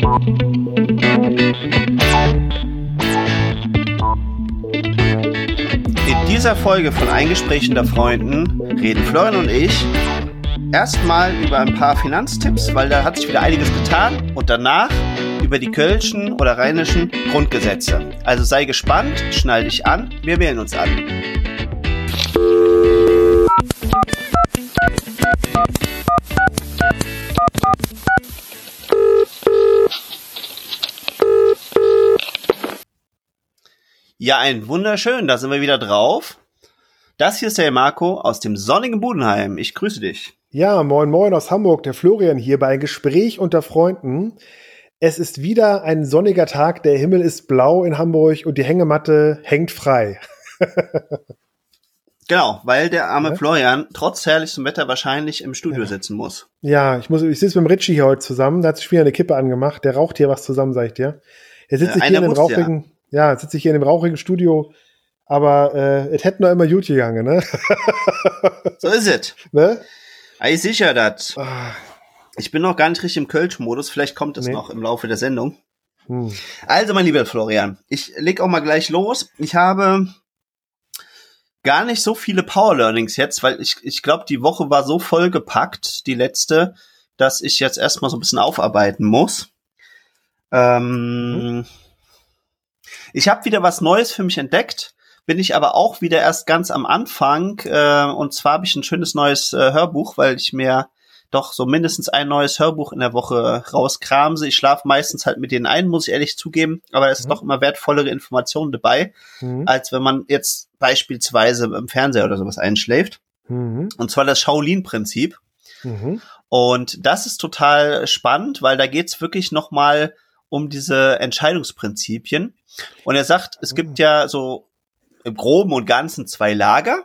In dieser Folge von Ein Gespräch unter Freunden reden Florian und ich erstmal über ein paar Finanztipps, weil da hat sich wieder einiges getan und danach über die kölschen oder rheinischen Grundgesetze. Also sei gespannt, schnall dich an, wir wählen uns an. Ja, ein wunderschön, da sind wir wieder drauf. Das hier ist der Marco aus dem sonnigen Budenheim. Ich grüße dich. Ja, moin moin aus Hamburg, der Florian hier bei Gespräch unter Freunden. Es ist wieder ein sonniger Tag, der Himmel ist blau in Hamburg und die Hängematte hängt frei. genau, weil der arme ja? Florian trotz herrlichem Wetter wahrscheinlich im Studio ja. sitzen muss. Ja, ich muss, ich sitze mit dem Ritchie hier heute zusammen, der hat sich wieder eine Kippe angemacht, der raucht hier was zusammen, sag ich dir. Er sitzt ja, hier in dem rauchigen, ja, sitze ich hier in dem rauchigen Studio, aber äh, es hätte noch immer gut gegangen, ne? so ist es. Ne? Ich sicher das. Ah. Ich bin noch gar nicht richtig im Kölsch-Modus, vielleicht kommt es nee. noch im Laufe der Sendung. Hm. Also, mein lieber Florian, ich leg auch mal gleich los. Ich habe gar nicht so viele Power Learnings jetzt, weil ich, ich glaube, die Woche war so vollgepackt, die letzte, dass ich jetzt erstmal so ein bisschen aufarbeiten muss. Ähm, mhm. Ich habe wieder was Neues für mich entdeckt, bin ich aber auch wieder erst ganz am Anfang. Äh, und zwar habe ich ein schönes neues äh, Hörbuch, weil ich mir doch so mindestens ein neues Hörbuch in der Woche rauskramse. Ich schlafe meistens halt mit denen ein, muss ich ehrlich zugeben, aber es ist mhm. doch immer wertvollere Informationen dabei, mhm. als wenn man jetzt beispielsweise im Fernseher oder sowas einschläft. Mhm. Und zwar das Shaolin-Prinzip. Mhm. Und das ist total spannend, weil da geht's wirklich noch mal um diese Entscheidungsprinzipien. Und er sagt, es gibt mhm. ja so im Groben und Ganzen zwei Lager.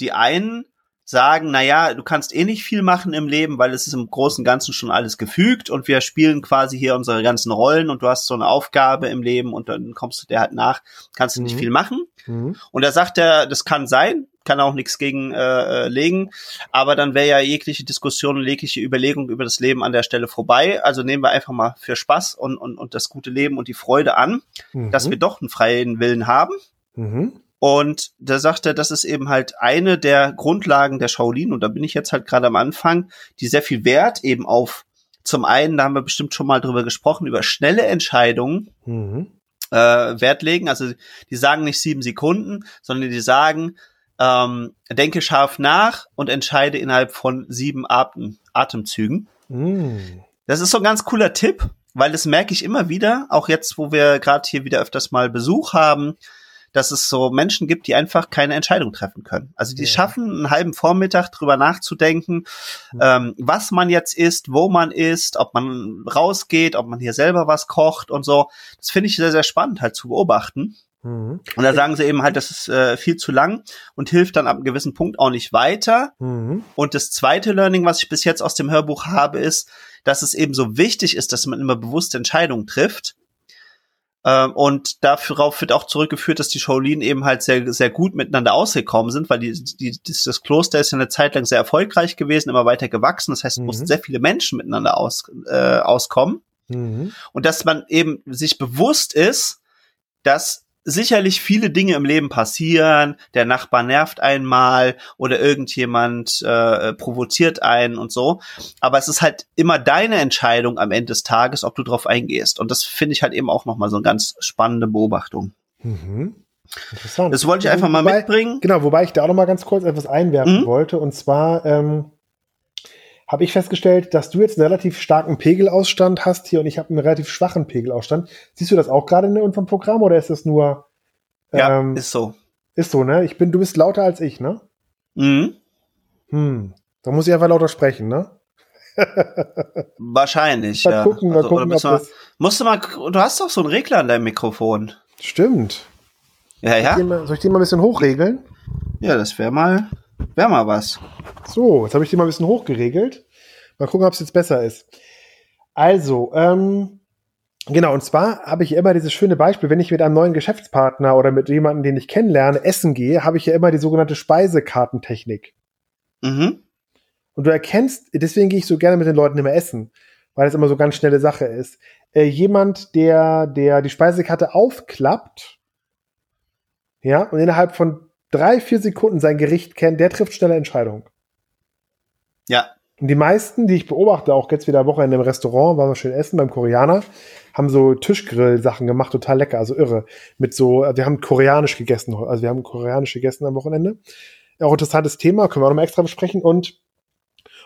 Die einen sagen, na ja, du kannst eh nicht viel machen im Leben, weil es ist im Großen und Ganzen schon alles gefügt und wir spielen quasi hier unsere ganzen Rollen und du hast so eine Aufgabe im Leben und dann kommst du der halt nach, kannst du nicht mhm. viel machen. Mhm. Und da sagt er, das kann sein, kann auch nichts gegen äh, äh, legen, aber dann wäre ja jegliche Diskussion und jegliche Überlegung über das Leben an der Stelle vorbei. Also nehmen wir einfach mal für Spaß und, und, und das gute Leben und die Freude an, mhm. dass wir doch einen freien Willen haben. Mhm. Und da sagt er, das ist eben halt eine der Grundlagen der Shaolin. Und da bin ich jetzt halt gerade am Anfang, die sehr viel Wert eben auf, zum einen, da haben wir bestimmt schon mal drüber gesprochen, über schnelle Entscheidungen mhm. äh, Wert legen. Also die sagen nicht sieben Sekunden, sondern die sagen, ähm, denke scharf nach und entscheide innerhalb von sieben Atem Atemzügen. Mhm. Das ist so ein ganz cooler Tipp, weil das merke ich immer wieder, auch jetzt, wo wir gerade hier wieder öfters mal Besuch haben, dass es so Menschen gibt, die einfach keine Entscheidung treffen können. Also die ja. schaffen einen halben Vormittag drüber nachzudenken, mhm. ähm, was man jetzt isst, wo man isst, ob man rausgeht, ob man hier selber was kocht und so. Das finde ich sehr, sehr spannend halt zu beobachten. Mhm. Und da sagen sie eben halt, das ist äh, viel zu lang und hilft dann ab einem gewissen Punkt auch nicht weiter. Mhm. Und das zweite Learning, was ich bis jetzt aus dem Hörbuch habe, ist, dass es eben so wichtig ist, dass man immer bewusste Entscheidungen trifft ähm, und darauf wird auch zurückgeführt, dass die Shaolin eben halt sehr, sehr gut miteinander ausgekommen sind, weil die, die, das Kloster ist ja eine Zeit lang sehr erfolgreich gewesen, immer weiter gewachsen. Das heißt, es mhm. mussten sehr viele Menschen miteinander aus, äh, auskommen. Mhm. Und dass man eben sich bewusst ist, dass sicherlich viele Dinge im Leben passieren. Der Nachbar nervt einmal oder irgendjemand äh, provoziert einen und so. Aber es ist halt immer deine Entscheidung am Ende des Tages, ob du drauf eingehst. Und das finde ich halt eben auch nochmal so eine ganz spannende Beobachtung. Mhm. Interessant. Das wollte ich einfach mal wobei, mitbringen. Genau, wobei ich da auch noch mal ganz kurz etwas einwerfen mhm. wollte. Und zwar ähm, habe ich festgestellt, dass du jetzt einen relativ starken Pegelausstand hast hier und ich habe einen relativ schwachen Pegelausstand. Siehst du das auch gerade in unserem Programm oder ist das nur? Ja, ähm, ist so. Ist so, ne? Ich bin, du bist lauter als ich, ne? Mhm. Hm. Da muss ich einfach lauter sprechen, ne? Wahrscheinlich. Mal ja. gucken, mal also, gucken, ob mal, Musst du mal, du hast doch so einen Regler an deinem Mikrofon. Stimmt. Ja, ja. Soll ich den mal, soll ich den mal ein bisschen hochregeln? Ja, das wäre mal. Wäre mal was. So, jetzt habe ich die mal ein bisschen hochgeregelt. Mal gucken, ob es jetzt besser ist. Also, ähm, genau, und zwar habe ich immer dieses schöne Beispiel, wenn ich mit einem neuen Geschäftspartner oder mit jemandem, den ich kennenlerne, essen gehe, habe ich ja immer die sogenannte Speisekartentechnik. Mhm. Und du erkennst, deswegen gehe ich so gerne mit den Leuten immer essen. weil es immer so ganz schnelle Sache ist. Äh, jemand, der, der die Speisekarte aufklappt, ja, und innerhalb von drei, vier Sekunden sein Gericht kennt, der trifft schnelle Entscheidungen. Ja. Und die meisten, die ich beobachte, auch jetzt wieder Wochenende im Restaurant, waren wir schön essen beim Koreaner, haben so Tischgrill-Sachen gemacht, total lecker, also irre. Mit so, wir haben koreanisch gegessen, also wir haben koreanisch gegessen am Wochenende. Auch interessantes Thema, können wir auch nochmal extra besprechen. Und,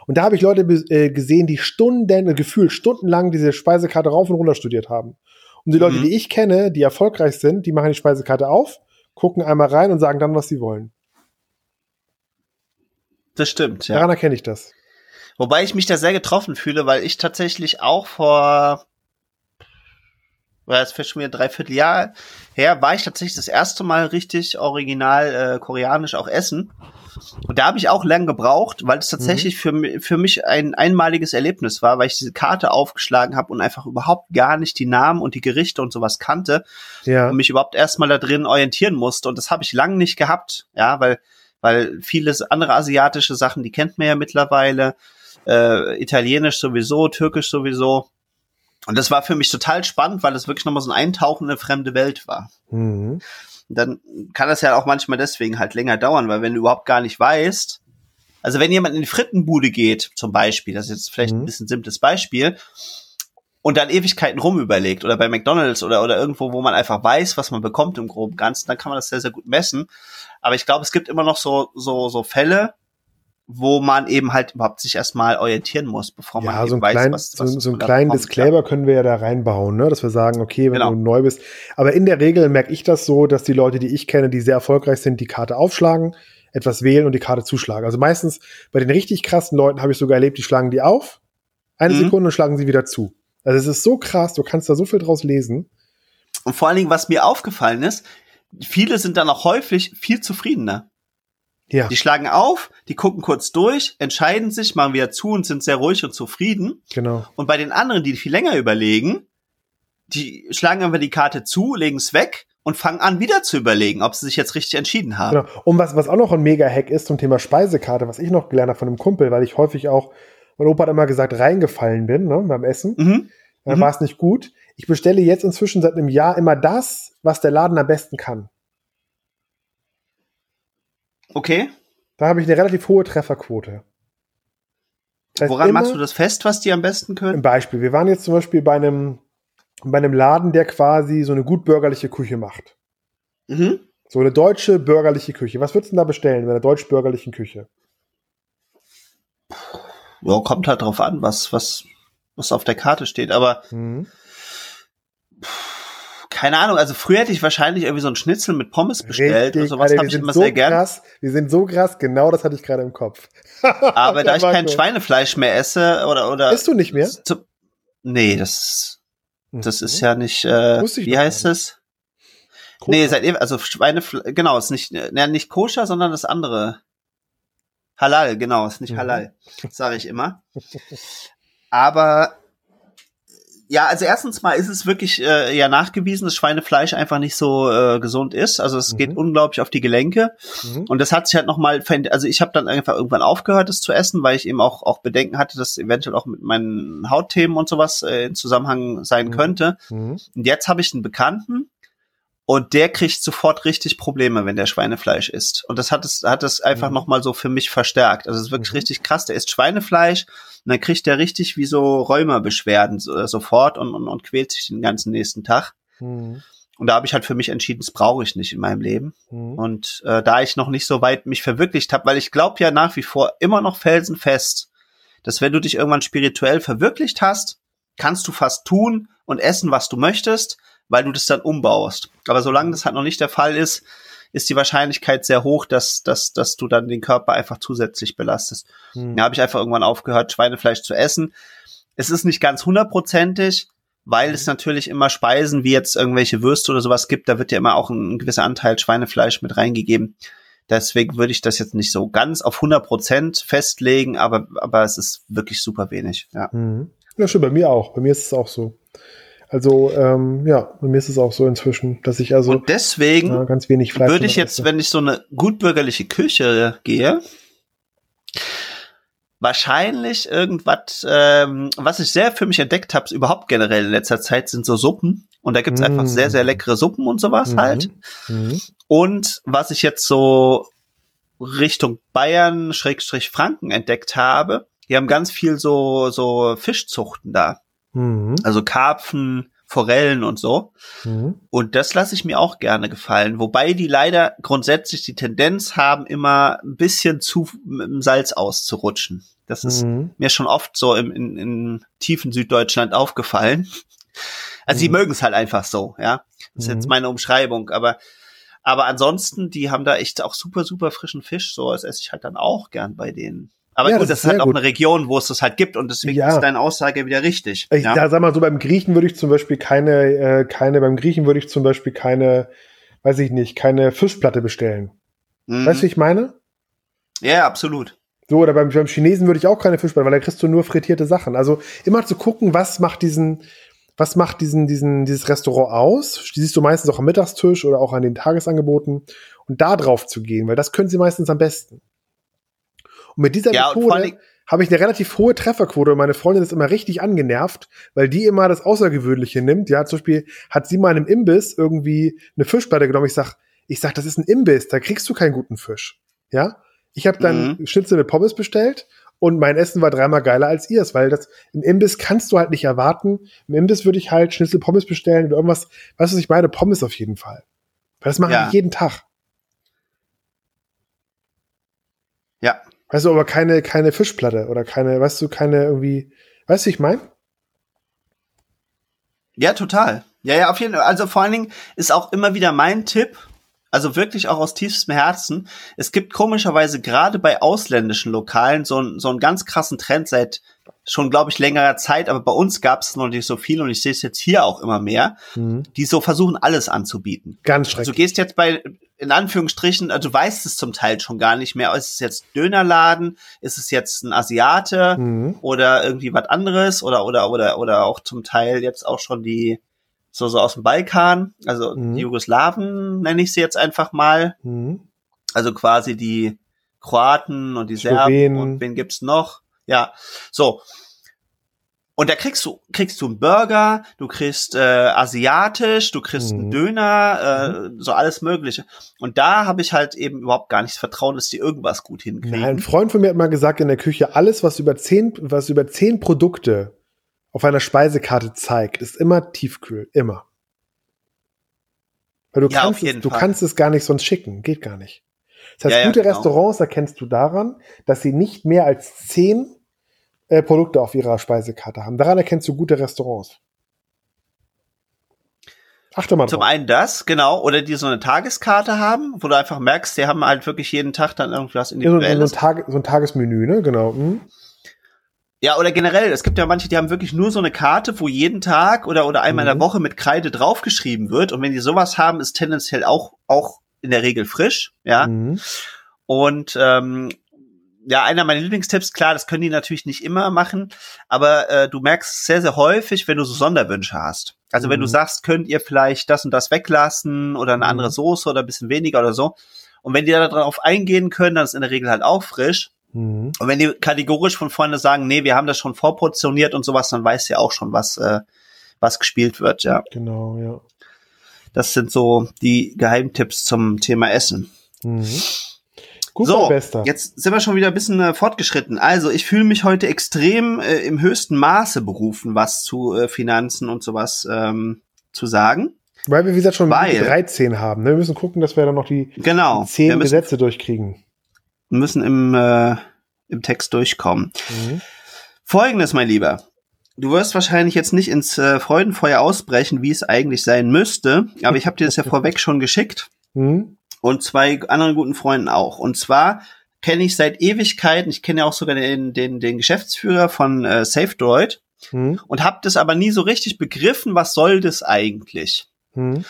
und da habe ich Leute äh, gesehen, die Stunden, äh, gefühlt stundenlang diese Speisekarte rauf und runter studiert haben. Und die Leute, mhm. die ich kenne, die erfolgreich sind, die machen die Speisekarte auf, gucken einmal rein und sagen dann, was sie wollen. Das stimmt, ja. Daran erkenne ich das. Wobei ich mich da sehr getroffen fühle, weil ich tatsächlich auch vor, war es schon wieder dreiviertel Jahr her, war ich tatsächlich das erste Mal richtig original äh, koreanisch auch essen. Und da habe ich auch lang gebraucht, weil es tatsächlich mhm. für, für mich ein einmaliges Erlebnis war, weil ich diese Karte aufgeschlagen habe und einfach überhaupt gar nicht die Namen und die Gerichte und sowas kannte ja. und mich überhaupt erstmal da drin orientieren musste. Und das habe ich lang nicht gehabt, ja, weil, weil vieles andere asiatische Sachen, die kennt man ja mittlerweile äh, Italienisch sowieso, Türkisch sowieso. Und das war für mich total spannend, weil es wirklich nochmal so ein Eintauchen in eine fremde Welt war. Mhm. Dann kann das ja auch manchmal deswegen halt länger dauern, weil wenn du überhaupt gar nicht weißt, also wenn jemand in die Frittenbude geht, zum Beispiel, das ist jetzt vielleicht mhm. ein bisschen simples Beispiel, und dann Ewigkeiten rumüberlegt oder bei McDonalds oder, oder irgendwo, wo man einfach weiß, was man bekommt im groben Ganzen, dann kann man das sehr, sehr gut messen. Aber ich glaube, es gibt immer noch so, so, so Fälle, wo man eben halt überhaupt sich erstmal orientieren muss, bevor man ja, so ein weiß, klein, was, was so, so einen kleinen kommt, Disclaimer ja. können wir ja da reinbauen, ne? dass wir sagen, okay, wenn genau. du neu bist. Aber in der Regel merke ich das so, dass die Leute, die ich kenne, die sehr erfolgreich sind, die Karte aufschlagen, etwas wählen und die Karte zuschlagen. Also meistens bei den richtig krassen Leuten habe ich sogar erlebt, die schlagen die auf, eine mhm. Sekunde und schlagen sie wieder zu. Also es ist so krass, du kannst da so viel draus lesen. Und vor allen Dingen, was mir aufgefallen ist, viele sind dann auch häufig viel zufriedener. Ja. Die schlagen auf, die gucken kurz durch, entscheiden sich, machen wieder zu und sind sehr ruhig und zufrieden. Genau. Und bei den anderen, die viel länger überlegen, die schlagen einfach die Karte zu, legen es weg und fangen an, wieder zu überlegen, ob sie sich jetzt richtig entschieden haben. Genau. Und was, was auch noch ein Mega-Hack ist zum Thema Speisekarte, was ich noch gelernt habe von einem Kumpel, weil ich häufig auch, mein Opa hat immer gesagt, reingefallen bin ne, beim Essen. Mhm. Dann mhm. war es nicht gut. Ich bestelle jetzt inzwischen seit einem Jahr immer das, was der Laden am besten kann. Okay. Da habe ich eine relativ hohe Trefferquote. Das heißt Woran machst du das fest, was die am besten können? Ein Beispiel. Wir waren jetzt zum Beispiel bei einem, bei einem Laden, der quasi so eine gut bürgerliche Küche macht. Mhm. So eine deutsche bürgerliche Küche. Was würdest du denn da bestellen bei einer deutsch-bürgerlichen Küche? Ja, kommt halt drauf an, was, was, was auf der Karte steht. Aber mhm keine Ahnung, also früher hätte ich wahrscheinlich irgendwie so ein Schnitzel mit Pommes bestellt Richtig, oder sowas habe ich immer so sehr gern. Krass, wir sind so krass, genau das hatte ich gerade im Kopf. Aber da ich kein. Schweinefleisch mehr esse oder oder Isst du nicht mehr? Zu, nee, das das mhm. ist ja nicht äh, wie heißt es? Nee, seit also Schweinefleisch, genau, ist nicht ne, nicht koscher, sondern das andere. Halal, genau, ist nicht mhm. halal, sage ich immer. Aber ja, also erstens mal ist es wirklich äh, ja nachgewiesen, dass Schweinefleisch einfach nicht so äh, gesund ist. Also es mhm. geht unglaublich auf die Gelenke. Mhm. Und das hat sich halt nochmal, also ich habe dann einfach irgendwann aufgehört, das zu essen, weil ich eben auch, auch Bedenken hatte, dass eventuell auch mit meinen Hautthemen und sowas äh, in Zusammenhang sein mhm. könnte. Mhm. Und jetzt habe ich einen Bekannten, und der kriegt sofort richtig Probleme, wenn der Schweinefleisch isst. Und das hat es, hat es einfach mhm. nochmal so für mich verstärkt. Also es ist wirklich mhm. richtig krass. Der isst Schweinefleisch und dann kriegt der richtig wie so Rheumabeschwerden so, äh, sofort und, und, und quält sich den ganzen nächsten Tag. Mhm. Und da habe ich halt für mich entschieden, das brauche ich nicht in meinem Leben. Mhm. Und äh, da ich noch nicht so weit mich verwirklicht habe, weil ich glaube ja nach wie vor immer noch felsenfest, dass wenn du dich irgendwann spirituell verwirklicht hast, kannst du fast tun und essen, was du möchtest weil du das dann umbaust. Aber solange das halt noch nicht der Fall ist, ist die Wahrscheinlichkeit sehr hoch, dass, dass, dass du dann den Körper einfach zusätzlich belastest. Hm. Da habe ich einfach irgendwann aufgehört, Schweinefleisch zu essen. Es ist nicht ganz hundertprozentig, weil es natürlich immer Speisen wie jetzt irgendwelche Würste oder sowas gibt, da wird ja immer auch ein, ein gewisser Anteil Schweinefleisch mit reingegeben. Deswegen würde ich das jetzt nicht so ganz auf 100 Prozent festlegen, aber, aber es ist wirklich super wenig. Ja. Mhm. Ja, schon bei mir auch. Bei mir ist es auch so. Also ähm, ja, bei mir ist es auch so inzwischen, dass ich also und deswegen ja, ganz wenig Fleisch würde ich jetzt, esse. wenn ich so eine gutbürgerliche Küche gehe, Wahrscheinlich irgendwas, ähm, was ich sehr für mich entdeckt habe, überhaupt generell in letzter Zeit, sind so Suppen. Und da gibt's mm. einfach sehr, sehr leckere Suppen und sowas mm. halt. Mm. Und was ich jetzt so Richtung Bayern, Schrägstrich Franken entdeckt habe, die haben ganz viel so, so Fischzuchten da. Mhm. Also Karpfen, Forellen und so. Mhm. Und das lasse ich mir auch gerne gefallen. Wobei die leider grundsätzlich die Tendenz haben, immer ein bisschen zu mit dem Salz auszurutschen. Das ist mhm. mir schon oft so im, in, in tiefen Süddeutschland aufgefallen. Also sie mhm. mögen es halt einfach so, ja. Das ist jetzt mhm. meine Umschreibung, aber aber ansonsten, die haben da echt auch super, super frischen Fisch. So, das esse ich halt dann auch gern bei denen. Aber ja, gut, das, das ist halt auch gut. eine Region, wo es das halt gibt und deswegen ja. ist deine Aussage wieder richtig. Ich, ja? sag mal so, beim Griechen würde ich zum Beispiel keine, äh, keine, beim Griechen würde ich zum Beispiel keine, weiß ich nicht, keine Fischplatte bestellen. Mhm. Weißt du, wie ich meine? Ja, absolut. So, oder beim, beim Chinesen würde ich auch keine Fischplatte, weil da kriegst du nur frittierte Sachen. Also immer zu gucken, was macht diesen, was macht diesen, diesen, dieses Restaurant aus? Die siehst du meistens auch am Mittagstisch oder auch an den Tagesangeboten und da drauf zu gehen, weil das können sie meistens am besten. Und mit dieser ja, Methode habe ich eine relativ hohe Trefferquote und meine Freundin ist immer richtig angenervt, weil die immer das Außergewöhnliche nimmt. Ja, zum Beispiel hat sie mal in einem Imbiss irgendwie eine Fischplatte genommen. Ich sag, ich sag, das ist ein Imbiss, da kriegst du keinen guten Fisch. Ja, ich habe dann mhm. Schnitzel mit Pommes bestellt und mein Essen war dreimal geiler als ihrs, weil das im Imbiss kannst du halt nicht erwarten. Im Imbiss würde ich halt Schnitzel Pommes bestellen oder irgendwas, weißt du, was ich meine? Pommes auf jeden Fall. Weil das mache ja. ich jeden Tag. Ja. Weißt du, aber keine, keine Fischplatte oder keine, weißt du, keine irgendwie, weißt du, ich mein? Ja, total. Ja, ja, auf jeden Fall. Also vor allen Dingen ist auch immer wieder mein Tipp, also wirklich auch aus tiefstem Herzen. Es gibt komischerweise gerade bei ausländischen Lokalen so, so einen ganz krassen Trend seit schon, glaube ich, längerer Zeit, aber bei uns gab es noch nicht so viel und ich sehe es jetzt hier auch immer mehr, mhm. die so versuchen, alles anzubieten. Ganz schrecklich. Also du gehst jetzt bei, in Anführungsstrichen, also du weißt es zum Teil schon gar nicht mehr, ist es jetzt Dönerladen, ist es jetzt ein Asiate mhm. oder irgendwie was anderes oder, oder, oder, oder auch zum Teil jetzt auch schon die, so, so aus dem Balkan, also mhm. die Jugoslawen nenne ich sie jetzt einfach mal. Mhm. Also quasi die Kroaten und die Serben und wen gibt's noch? Ja, so. Und da kriegst du, kriegst du einen Burger, du kriegst äh, asiatisch, du kriegst mhm. einen Döner, äh, mhm. so alles Mögliche. Und da habe ich halt eben überhaupt gar nicht Vertrauen, dass die irgendwas gut hinkriegen. Ja, ein Freund von mir hat mal gesagt in der Küche, alles, was über zehn, was über zehn Produkte auf einer Speisekarte zeigt, ist immer tiefkühl. Immer. Weil du, ja, kannst, es, du kannst es gar nicht sonst schicken. Geht gar nicht. Das heißt, ja, gute genau. Restaurants erkennst du daran, dass sie nicht mehr als zehn äh, Produkte auf ihrer Speisekarte haben. Daran erkennst du gute Restaurants. Achte mal drauf. Zum einen das, genau, oder die so eine Tageskarte haben, wo du einfach merkst, die haben halt wirklich jeden Tag dann irgendwas individuelles. So, so, ein, Tag, so ein Tagesmenü, ne, genau. Hm. Ja, oder generell, es gibt ja manche, die haben wirklich nur so eine Karte, wo jeden Tag oder, oder einmal mhm. in der mhm. Woche mit Kreide draufgeschrieben wird. Und wenn die sowas haben, ist tendenziell auch, auch in der Regel frisch, ja. Mhm. Und ähm, ja, einer meiner Lieblingstipps, klar, das können die natürlich nicht immer machen, aber äh, du merkst sehr, sehr häufig, wenn du so Sonderwünsche hast. Also mhm. wenn du mhm. sagst, könnt ihr vielleicht das und das weglassen oder eine mhm. andere Soße oder ein bisschen weniger oder so. Und wenn die da darauf eingehen können, dann ist in der Regel halt auch frisch. Mhm. Und wenn die kategorisch von vorne sagen, nee, wir haben das schon vorportioniert und sowas, dann weißt du ja auch schon, was, äh, was gespielt wird, ja. Genau, ja. Das sind so die Geheimtipps zum Thema Essen. Mhm. Gut, so, Bester. jetzt sind wir schon wieder ein bisschen äh, fortgeschritten. Also, ich fühle mich heute extrem äh, im höchsten Maße berufen, was zu äh, Finanzen und sowas ähm, zu sagen. Weil wir, wie gesagt, schon Weil, 13 haben. Ne? Wir müssen gucken, dass wir dann noch die, genau, die 10 Gesetze durchkriegen. Müssen im, äh, im Text durchkommen. Mhm. Folgendes, mein Lieber. Du wirst wahrscheinlich jetzt nicht ins äh, Freudenfeuer ausbrechen, wie es eigentlich sein müsste, aber ich habe dir das ja vorweg schon geschickt. Mhm und zwei anderen guten Freunden auch. Und zwar kenne ich seit Ewigkeiten, ich kenne ja auch sogar den, den, den Geschäftsführer von äh, SafeDroid hm. und habe das aber nie so richtig begriffen, was soll das eigentlich? Hm.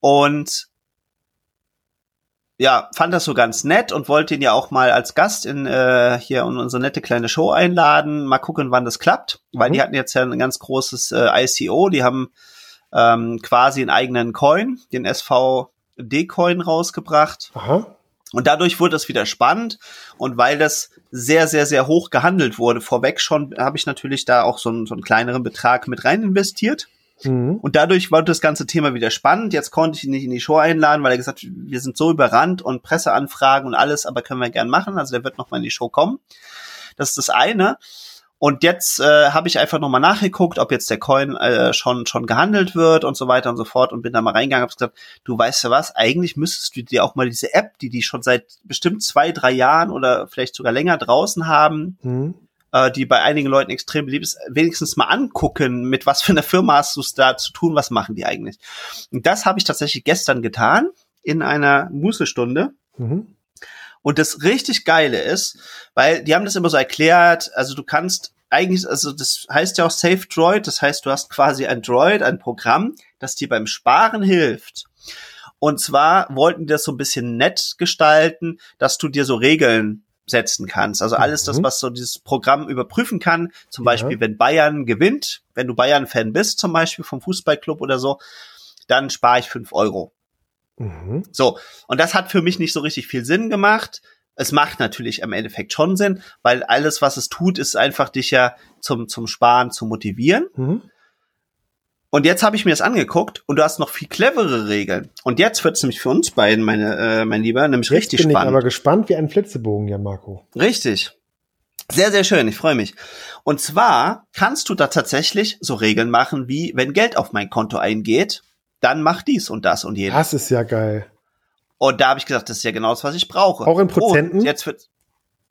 Und ja, fand das so ganz nett und wollte ihn ja auch mal als Gast in äh, hier in unsere nette kleine Show einladen. Mal gucken, wann das klappt, weil mhm. die hatten jetzt ja ein ganz großes äh, ICO. Die haben ähm, quasi einen eigenen Coin, den SV D-Coin rausgebracht. Aha. Und dadurch wurde es wieder spannend. Und weil das sehr, sehr, sehr hoch gehandelt wurde, vorweg schon, habe ich natürlich da auch so einen, so einen kleineren Betrag mit rein investiert. Mhm. Und dadurch war das ganze Thema wieder spannend. Jetzt konnte ich ihn nicht in die Show einladen, weil er gesagt hat, wir sind so überrannt und Presseanfragen und alles, aber können wir gern machen. Also der wird noch mal in die Show kommen. Das ist das eine. Und jetzt äh, habe ich einfach nochmal nachgeguckt, ob jetzt der Coin äh, schon schon gehandelt wird und so weiter und so fort und bin da mal reingegangen und gesagt, du weißt ja was, eigentlich müsstest du dir auch mal diese App, die die schon seit bestimmt zwei, drei Jahren oder vielleicht sogar länger draußen haben, mhm. äh, die bei einigen Leuten extrem beliebt ist, wenigstens mal angucken, mit was für einer Firma hast du es da zu tun, was machen die eigentlich. Und das habe ich tatsächlich gestern getan in einer Mußestunde. Mhm. Und das richtig Geile ist, weil die haben das immer so erklärt, also du kannst eigentlich, also das heißt ja auch Safe Droid, das heißt, du hast quasi ein Droid, ein Programm, das dir beim Sparen hilft. Und zwar wollten die das so ein bisschen nett gestalten, dass du dir so Regeln setzen kannst. Also alles mhm. das, was so dieses Programm überprüfen kann. Zum ja. Beispiel, wenn Bayern gewinnt, wenn du Bayern-Fan bist, zum Beispiel vom Fußballclub oder so, dann spare ich fünf Euro. Mhm. So, und das hat für mich nicht so richtig viel Sinn gemacht. Es macht natürlich im Endeffekt schon Sinn, weil alles, was es tut, ist einfach dich ja zum, zum Sparen zu motivieren. Mhm. Und jetzt habe ich mir das angeguckt und du hast noch viel clevere Regeln. Und jetzt wird es nämlich für uns beiden, meine, äh, mein Lieber, nämlich jetzt richtig bin spannend. Ich aber gespannt wie ein Flitzebogen, ja, Marco. Richtig. Sehr, sehr schön, ich freue mich. Und zwar kannst du da tatsächlich so Regeln machen, wie wenn Geld auf mein Konto eingeht, dann mach dies und das und jenes. Das ist ja geil. Und da habe ich gesagt, das ist ja genau das, was ich brauche. Auch in Prozenten? Und jetzt wird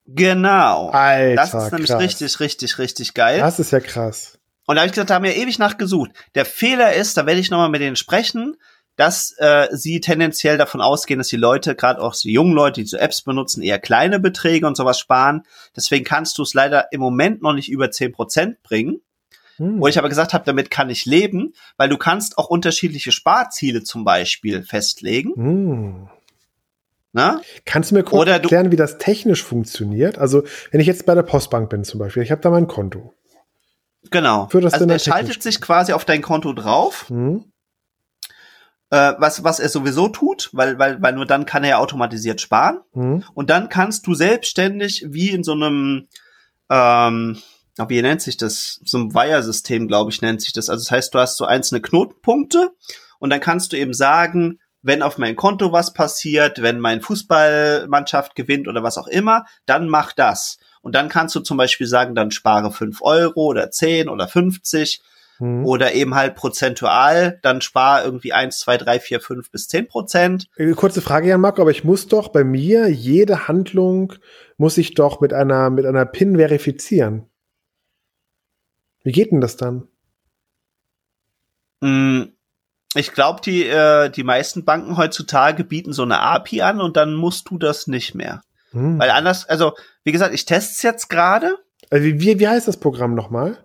genau. Alter, das ist nämlich krass. richtig, richtig, richtig geil. Das ist ja krass. Und da habe ich gesagt, da haben wir ewig nachgesucht. Der Fehler ist, da werde ich nochmal mit denen sprechen, dass äh, sie tendenziell davon ausgehen, dass die Leute, gerade auch die jungen Leute, die so Apps benutzen, eher kleine Beträge und sowas sparen. Deswegen kannst du es leider im Moment noch nicht über zehn Prozent bringen. Hm. Wo ich aber gesagt habe, damit kann ich leben, weil du kannst auch unterschiedliche Sparziele zum Beispiel festlegen. Hm. Na? Kannst du mir kurz Oder erklären, wie das technisch funktioniert? Also, wenn ich jetzt bei der Postbank bin zum Beispiel, ich habe da mein Konto. Genau. Für das also er schaltet sich quasi auf dein Konto drauf. Hm. Äh, was, was er sowieso tut, weil, weil, weil nur dann kann er ja automatisiert sparen. Hm. Und dann kannst du selbstständig wie in so einem ähm, aber wie nennt sich das? So ein Wire-System, glaube ich, nennt sich das. Also das heißt, du hast so einzelne Knotenpunkte und dann kannst du eben sagen, wenn auf mein Konto was passiert, wenn mein Fußballmannschaft gewinnt oder was auch immer, dann mach das. Und dann kannst du zum Beispiel sagen, dann spare fünf Euro oder zehn oder 50 hm. oder eben halt prozentual, dann spare irgendwie eins, zwei, drei, vier, fünf bis zehn Prozent. Äh, kurze Frage, Jan Marco, aber ich muss doch bei mir jede Handlung muss ich doch mit einer, mit einer PIN verifizieren. Wie geht denn das dann? Mm, ich glaube, die, äh, die meisten Banken heutzutage bieten so eine API an und dann musst du das nicht mehr. Hm. Weil anders, also wie gesagt, ich teste es jetzt gerade. Also wie, wie heißt das Programm nochmal?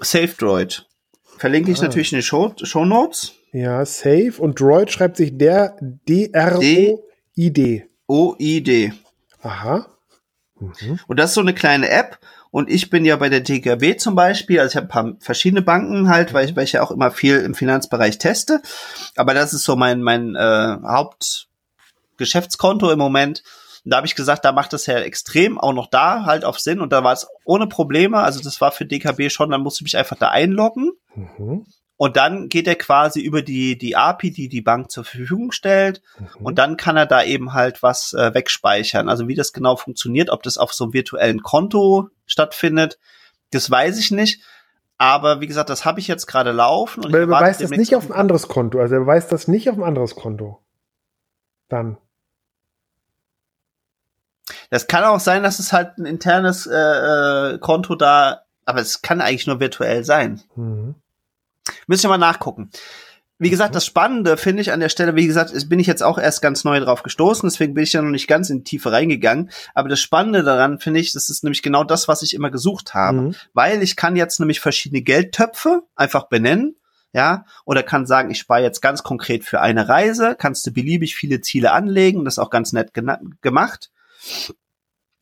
SafeDroid. Verlinke ich ah. natürlich in den Show, Show Notes. Ja, Safe und Droid schreibt sich der D-R-O-I-D. O-I-D. Aha. Mhm. Und das ist so eine kleine App und ich bin ja bei der DKB zum Beispiel, also ich habe ein paar verschiedene Banken halt, weil ich, weil ich ja auch immer viel im Finanzbereich teste. Aber das ist so mein, mein äh, Hauptgeschäftskonto im Moment. Und da habe ich gesagt, da macht das ja extrem auch noch da halt auf Sinn. Und da war es ohne Probleme. Also das war für DKB schon, dann musste ich mich einfach da einloggen. Mhm. Und dann geht er quasi über die, die API, die die Bank zur Verfügung stellt. Mhm. Und dann kann er da eben halt was äh, wegspeichern. Also wie das genau funktioniert, ob das auf so einem virtuellen Konto stattfindet, das weiß ich nicht. Aber wie gesagt, das habe ich jetzt gerade laufen. Und Aber er beweist das nicht auf ein anderes Konto. Also er beweist das nicht auf ein anderes Konto. Dann. Das kann auch sein, dass es halt ein internes äh, äh Konto da, aber es kann eigentlich nur virtuell sein. Mhm. Müsst ihr mal nachgucken. Wie gesagt, das Spannende finde ich an der Stelle, wie gesagt, bin ich jetzt auch erst ganz neu drauf gestoßen, deswegen bin ich ja noch nicht ganz in die Tiefe reingegangen. Aber das Spannende daran finde ich, das ist nämlich genau das, was ich immer gesucht habe. Mhm. Weil ich kann jetzt nämlich verschiedene Geldtöpfe einfach benennen, ja, oder kann sagen, ich spare jetzt ganz konkret für eine Reise, kannst du beliebig viele Ziele anlegen, das ist auch ganz nett gemacht.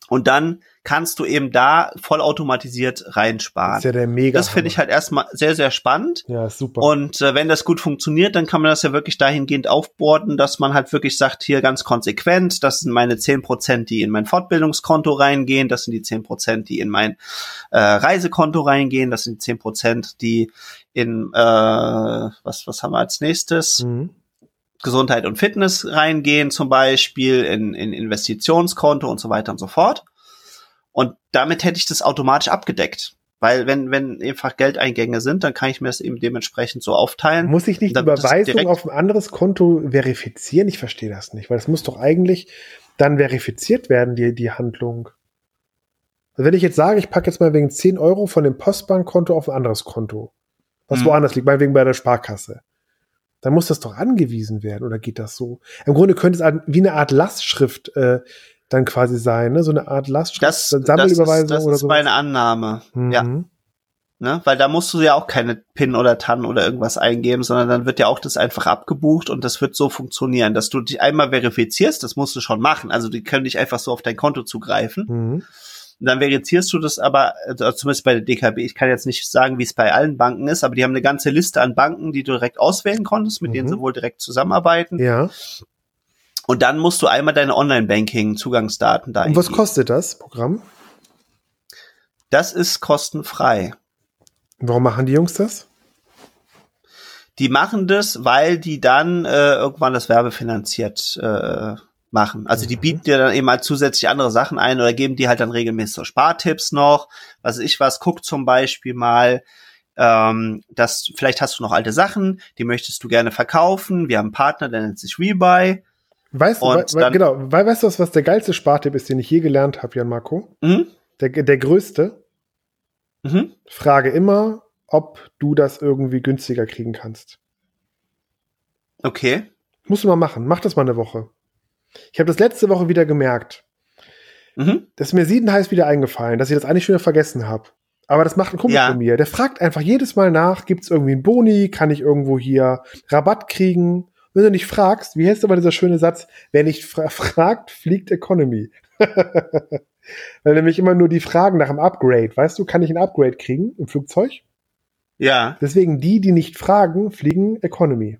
Und dann kannst du eben da vollautomatisiert reinsparen. Das ist ja der mega. Das finde ich halt erstmal sehr, sehr spannend. Ja, super. Und äh, wenn das gut funktioniert, dann kann man das ja wirklich dahingehend aufborden, dass man halt wirklich sagt, hier ganz konsequent, das sind meine zehn Prozent, die in mein Fortbildungskonto reingehen, das sind die zehn Prozent, die in mein äh, Reisekonto reingehen, das sind die zehn Prozent, die in, äh, was, was haben wir als nächstes? Mhm. Gesundheit und Fitness reingehen, zum Beispiel in, in Investitionskonto und so weiter und so fort. Und damit hätte ich das automatisch abgedeckt. Weil wenn, wenn einfach Geldeingänge sind, dann kann ich mir das eben dementsprechend so aufteilen. Muss ich nicht Überweisung auf ein anderes Konto verifizieren? Ich verstehe das nicht, weil das muss doch eigentlich dann verifiziert werden, die, die Handlung. Also wenn ich jetzt sage, ich packe jetzt mal wegen 10 Euro von dem Postbankkonto auf ein anderes Konto, was Mhm. woanders liegt, meinetwegen bei der Sparkasse, dann muss das doch angewiesen werden oder geht das so? Im Grunde könnte es wie eine Art Lastschrift äh, dann quasi sein, ne? so eine Art Lastschrift, Das, das ist, Sammelüberweisung das oder ist so. meine Annahme. Ja. Mhm. Ne? Weil da musst du ja auch keine PIN oder TAN oder irgendwas eingeben, sondern dann wird ja auch das einfach abgebucht und das wird so funktionieren, dass du dich einmal verifizierst, das musst du schon machen. Also die können nicht einfach so auf dein Konto zugreifen. Mhm. Dann verifizierst du das aber, also zumindest bei der DKB, ich kann jetzt nicht sagen, wie es bei allen Banken ist, aber die haben eine ganze Liste an Banken, die du direkt auswählen konntest, mit denen Mhm. sie wohl direkt zusammenarbeiten. Ja. Und dann musst du einmal deine Online-Banking-Zugangsdaten da Und was kostet das Programm? Das ist kostenfrei. Warum machen die Jungs das? Die machen das, weil die dann äh, irgendwann das werbefinanziert äh, machen. Also die Mhm. bieten dir dann eben halt zusätzlich andere Sachen ein oder geben dir halt dann regelmäßig so Spartipps noch. Was ich was, guck zum Beispiel mal, ähm, dass vielleicht hast du noch alte Sachen, die möchtest du gerne verkaufen. Wir haben einen Partner, der nennt sich Rebuy. Weißt du, dann- genau, wei- weißt du, was, was der geilste Spartipp ist, den ich je gelernt habe, Jan Marco? Mhm. Der, der größte. Mhm. Frage immer, ob du das irgendwie günstiger kriegen kannst. Okay. Musst du mal machen. Mach das mal eine Woche. Ich habe das letzte Woche wieder gemerkt. Mhm. Das ist mir siedenheiß wieder eingefallen, dass ich das eigentlich schon wieder vergessen habe. Aber das macht ein Kumpel Ja. von mir. Der fragt einfach jedes Mal nach, gibt es irgendwie einen Boni? Kann ich irgendwo hier Rabatt kriegen? Wenn du nicht fragst, wie heißt aber dieser schöne Satz, wer nicht fra fragt, fliegt Economy. Weil nämlich immer nur die Fragen nach einem Upgrade. Weißt du, kann ich ein Upgrade kriegen im Flugzeug? Ja, Deswegen die, die nicht fragen, fliegen Economy.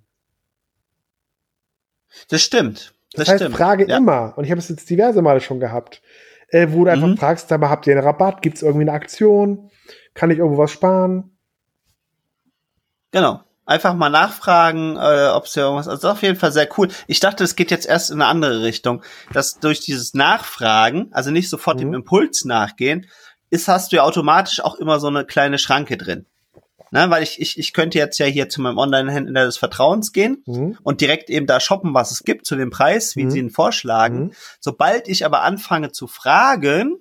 das stimmt. Das, Das, heißt, stimmt. frage ja. immer, und ich habe es jetzt diverse Male schon gehabt, äh, wo du einfach Mhm. fragst, mal, habt ihr einen Rabatt? Gibt es irgendwie eine Aktion? Kann ich irgendwo was sparen? Genau. Einfach mal nachfragen, äh, ob es ja irgendwas. Also auf jeden Fall sehr cool. Ich dachte, es geht jetzt erst in eine andere Richtung, dass durch dieses Nachfragen, also nicht sofort dem Mhm. Impuls nachgehen, ist hast du ja automatisch auch immer so eine kleine Schranke drin. Ne, weil ich, ich, ich könnte jetzt ja hier zu meinem Online-Händler des Vertrauens gehen Mhm. und direkt eben da shoppen, was es gibt zu dem Preis, wie Mhm. sie ihn vorschlagen. Mhm. Sobald ich aber anfange zu fragen,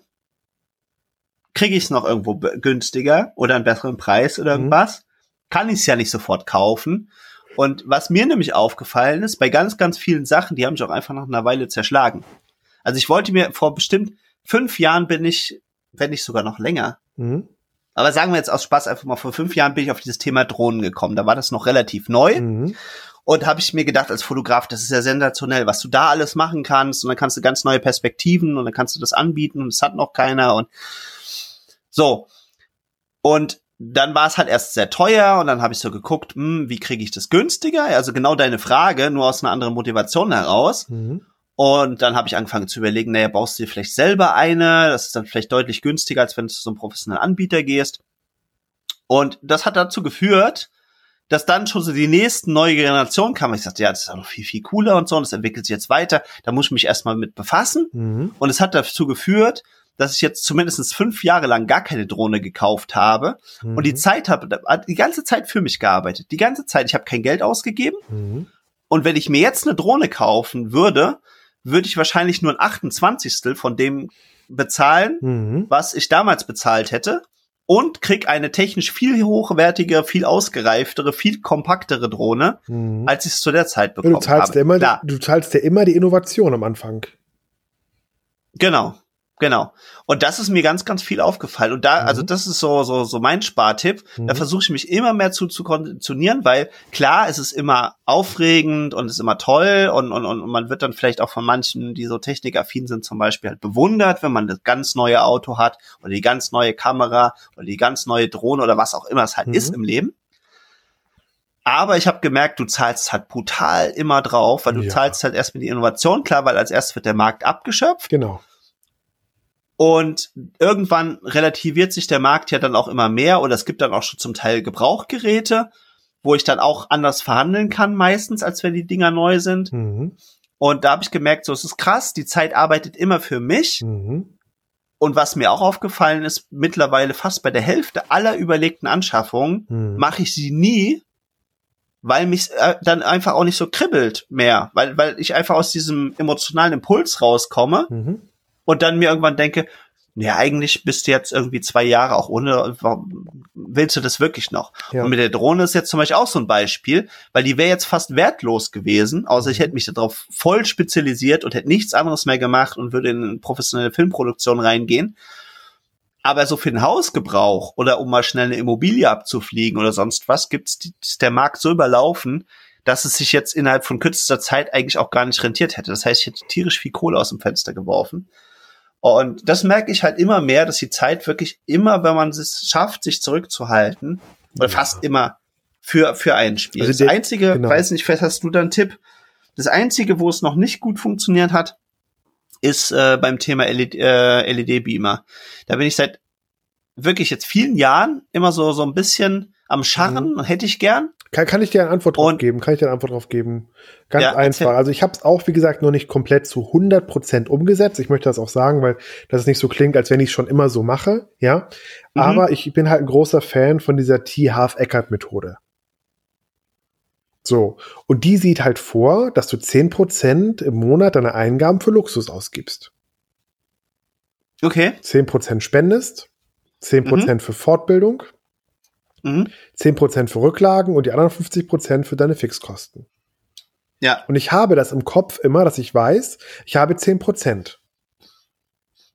kriege ich es noch irgendwo günstiger oder einen besseren Preis oder Mhm. irgendwas, kann ich es ja nicht sofort kaufen. Und was mir nämlich aufgefallen ist, bei ganz, ganz vielen Sachen, die haben mich auch einfach nach einer Weile zerschlagen. Also ich wollte mir vor bestimmt fünf Jahren bin ich, wenn nicht sogar noch länger, Mhm. Aber sagen wir jetzt aus Spaß einfach mal, vor fünf Jahren bin ich auf dieses Thema Drohnen gekommen. Da war das noch relativ neu. Mhm. Und habe ich mir gedacht, als Fotograf, das ist ja sensationell, was du da alles machen kannst. Und dann kannst du ganz neue Perspektiven und dann kannst du das anbieten und es hat noch keiner. Und so. Und dann war es halt erst sehr teuer und dann habe ich so geguckt, hm, wie kriege ich das günstiger? Also genau deine Frage, nur aus einer anderen Motivation heraus. Mhm. Und dann habe ich angefangen zu überlegen, naja, baust du dir vielleicht selber eine? Das ist dann vielleicht deutlich günstiger, als wenn du zu so einem professionellen Anbieter gehst. Und das hat dazu geführt, dass dann schon so die nächsten neue Generation kam. Ich sagte, ja, das ist ja noch viel, viel cooler und so, und das entwickelt sich jetzt weiter. Da muss ich mich erstmal mit befassen. Mhm. Und es hat dazu geführt, dass ich jetzt zumindest fünf Jahre lang gar keine Drohne gekauft habe Mhm. und die Zeit habe, die ganze Zeit für mich gearbeitet. Die ganze Zeit. Ich habe kein Geld ausgegeben. Mhm. Und wenn ich mir jetzt eine Drohne kaufen würde, würde ich wahrscheinlich nur ein 28. von dem bezahlen, Mhm. was ich damals bezahlt hätte. Und krieg eine technisch viel hochwertige, viel ausgereiftere, viel kompaktere Drohne, Mhm. als ich es zu der Zeit bekommen du zahlst habe. immer, Klar, du zahlst ja immer die Innovation am Anfang. genau. Genau. Und das ist mir ganz, ganz viel aufgefallen. Und da, also mhm. also das ist so, so, so mein Spartipp. Mhm. Da versuche ich mich immer mehr zu, zu konditionieren, weil klar, es ist immer aufregend und es ist immer toll und, und, und man wird dann vielleicht auch von manchen, die so technikaffin sind, zum Beispiel halt bewundert, wenn man das ganz neue Auto hat oder die ganz neue Kamera oder die ganz neue Drohne oder was auch immer es halt mhm. ist im Leben. Aber ich habe gemerkt, du zahlst halt brutal immer drauf, weil du ja. zahlst halt erst mit die Innovation, klar, weil als erstes wird der Markt abgeschöpft. Genau. Und irgendwann relativiert sich der Markt ja dann auch immer mehr oder es gibt dann auch schon zum Teil Gebrauchgeräte, wo ich dann auch anders verhandeln kann meistens, als wenn die Dinger neu sind. Mhm. Und da habe ich gemerkt, so es ist krass, die Zeit arbeitet immer für mich. Mhm. Und was mir auch aufgefallen ist, mittlerweile fast bei der Hälfte aller überlegten Anschaffungen mhm. mache ich sie nie, weil mich äh, dann einfach auch nicht so kribbelt mehr, weil, weil ich einfach aus diesem emotionalen Impuls rauskomme mhm. Und dann mir irgendwann denke, ja, eigentlich bist du jetzt irgendwie zwei Jahre auch ohne, warum willst du das wirklich noch? Ja. Und mit der Drohne ist jetzt zum Beispiel auch so ein Beispiel, weil die wäre jetzt fast wertlos gewesen, außer ich mhm. hätte mich darauf voll spezialisiert und hätte nichts anderes mehr gemacht und würde in professionelle Filmproduktion reingehen. Aber so für den Hausgebrauch oder um mal schnell eine Immobilie abzufliegen oder sonst was, gibt's ist der Markt so überlaufen, dass es sich jetzt innerhalb von kürzester Zeit eigentlich auch gar nicht rentiert hätte. Das heißt, ich hätte tierisch viel Kohle aus dem Fenster geworfen. Und das merke ich halt immer mehr, dass die Zeit wirklich immer, wenn man es schafft, sich zurückzuhalten, oder ja. fast immer für, für ein Spiel. Also das einzige, genau. weiß nicht, vielleicht hast du da einen Tipp. Das einzige, wo es noch nicht gut funktioniert hat, ist äh, beim Thema LED, äh, LED-Beamer. Da bin ich seit wirklich jetzt vielen Jahren immer so, so ein bisschen am Scharren, mhm. hätte ich gern. Kann, kann ich dir eine Antwort drauf geben? Kann ich dir eine Antwort drauf geben? Ganz ja, einfach. Also ich habe es auch, wie gesagt, noch nicht komplett zu 100 Prozent umgesetzt. Ich möchte das auch sagen, weil das nicht so klingt, als wenn ich schon immer so mache. Ja, mhm. aber ich bin halt ein großer Fan von dieser T-Half-Eckert-Methode. So. Und die sieht halt vor, dass du 10% im Monat deine Eingaben für Luxus ausgibst. Okay. 10% spendest, 10% mhm. für Fortbildung, mhm. 10% für Rücklagen und die anderen 50% für deine Fixkosten. Ja. Und ich habe das im Kopf immer, dass ich weiß, ich habe 10%.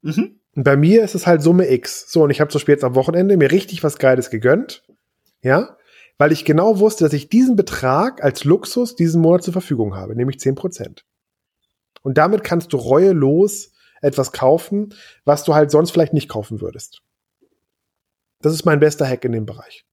Mhm. Und bei mir ist es halt Summe X. So, und ich habe zum Beispiel jetzt am Wochenende mir richtig was Geiles gegönnt. Ja weil ich genau wusste, dass ich diesen Betrag als Luxus diesen Monat zur Verfügung habe, nämlich 10%. Und damit kannst du reuelos etwas kaufen, was du halt sonst vielleicht nicht kaufen würdest. Das ist mein bester Hack in dem Bereich.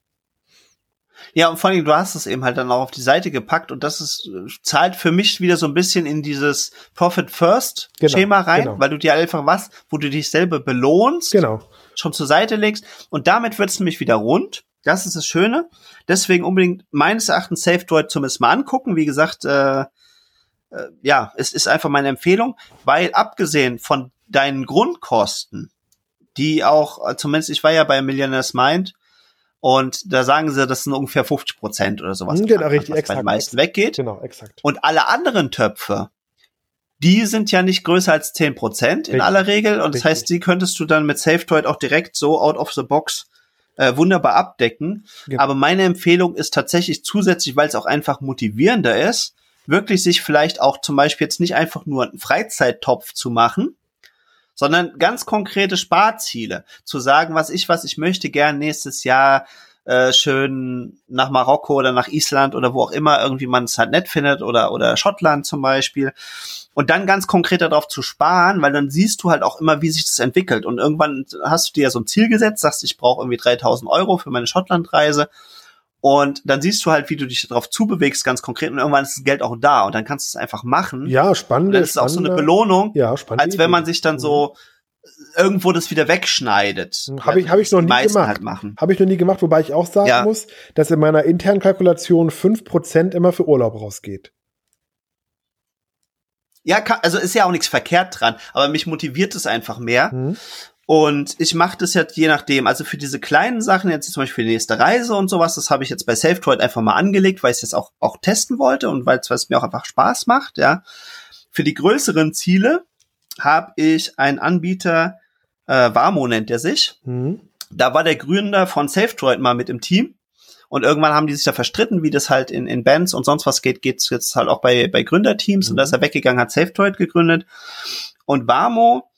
Ja, und vor allem, du hast es eben halt dann auch auf die Seite gepackt und das ist, zahlt für mich wieder so ein bisschen in dieses Profit First genau, Schema rein, genau. weil du dir einfach was, wo du dich selber belohnst, genau. schon zur Seite legst und damit wird es nämlich wieder rund. Das ist das Schöne. Deswegen unbedingt meines Erachtens SafeDroid zumindest mal angucken. Wie gesagt, äh, äh, ja, es ist einfach meine Empfehlung, weil abgesehen von deinen Grundkosten, die auch, äh, zumindest ich war ja bei Millionaires Mind, und da sagen sie, das sind ungefähr 50 Prozent oder sowas. Genau, richtig, was exakt. bei den meisten weggeht. Genau, exakt. Und alle anderen Töpfe, die sind ja nicht größer als 10 Prozent in aller Regel. Und das heißt, die könntest du dann mit SafeDroid auch direkt so out of the box äh, wunderbar abdecken. Ja. Aber meine Empfehlung ist tatsächlich zusätzlich, weil es auch einfach motivierender ist, wirklich sich vielleicht auch zum Beispiel jetzt nicht einfach nur einen Freizeittopf zu machen, sondern ganz konkrete Sparziele. Zu sagen, was ich, was ich möchte gern nächstes Jahr äh, schön nach Marokko oder nach Island oder wo auch immer irgendwie man es halt nett findet oder, oder Schottland zum Beispiel und dann ganz konkret darauf zu sparen, weil dann siehst du halt auch immer, wie sich das entwickelt. Und irgendwann hast du dir ja so ein Ziel gesetzt, sagst, ich brauche irgendwie 3000 Euro für meine Schottlandreise. Und dann siehst du halt, wie du dich darauf zubewegst, ganz konkret. Und irgendwann ist das Geld auch da. Und dann kannst du es einfach machen. Ja, spannend. Das ist auch so eine Belohnung. Ja, spannend. Als wenn man sich dann so irgendwo das wieder wegschneidet. Habe ich, hab ich noch nie gemacht. Halt. Habe ich noch nie gemacht, wobei ich auch sagen ja. muss, dass in meiner internen Kalkulation fünf Prozent immer für Urlaub rausgeht. Ja, kann, also ist ja auch nichts verkehrt dran, aber mich motiviert es einfach mehr. Mhm. Und ich mache das jetzt je nachdem. Also für diese kleinen Sachen, jetzt zum Beispiel für die nächste Reise und sowas, das habe ich jetzt bei SafeDroid einfach mal angelegt, weil ich es jetzt auch, auch testen wollte und weil es mir auch einfach Spaß macht, ja. Für die größeren Ziele habe ich einen Anbieter, äh, Warmo nennt er sich. Mhm. Da war der Gründer von SafeDroid mal mit im Team. Und irgendwann haben die sich da verstritten, wie das halt in, in Bands und sonst was geht, geht's jetzt halt auch bei, bei Gründerteams. Mhm. Und da ist er weggegangen, hat SafeDroid gegründet. Und Warmo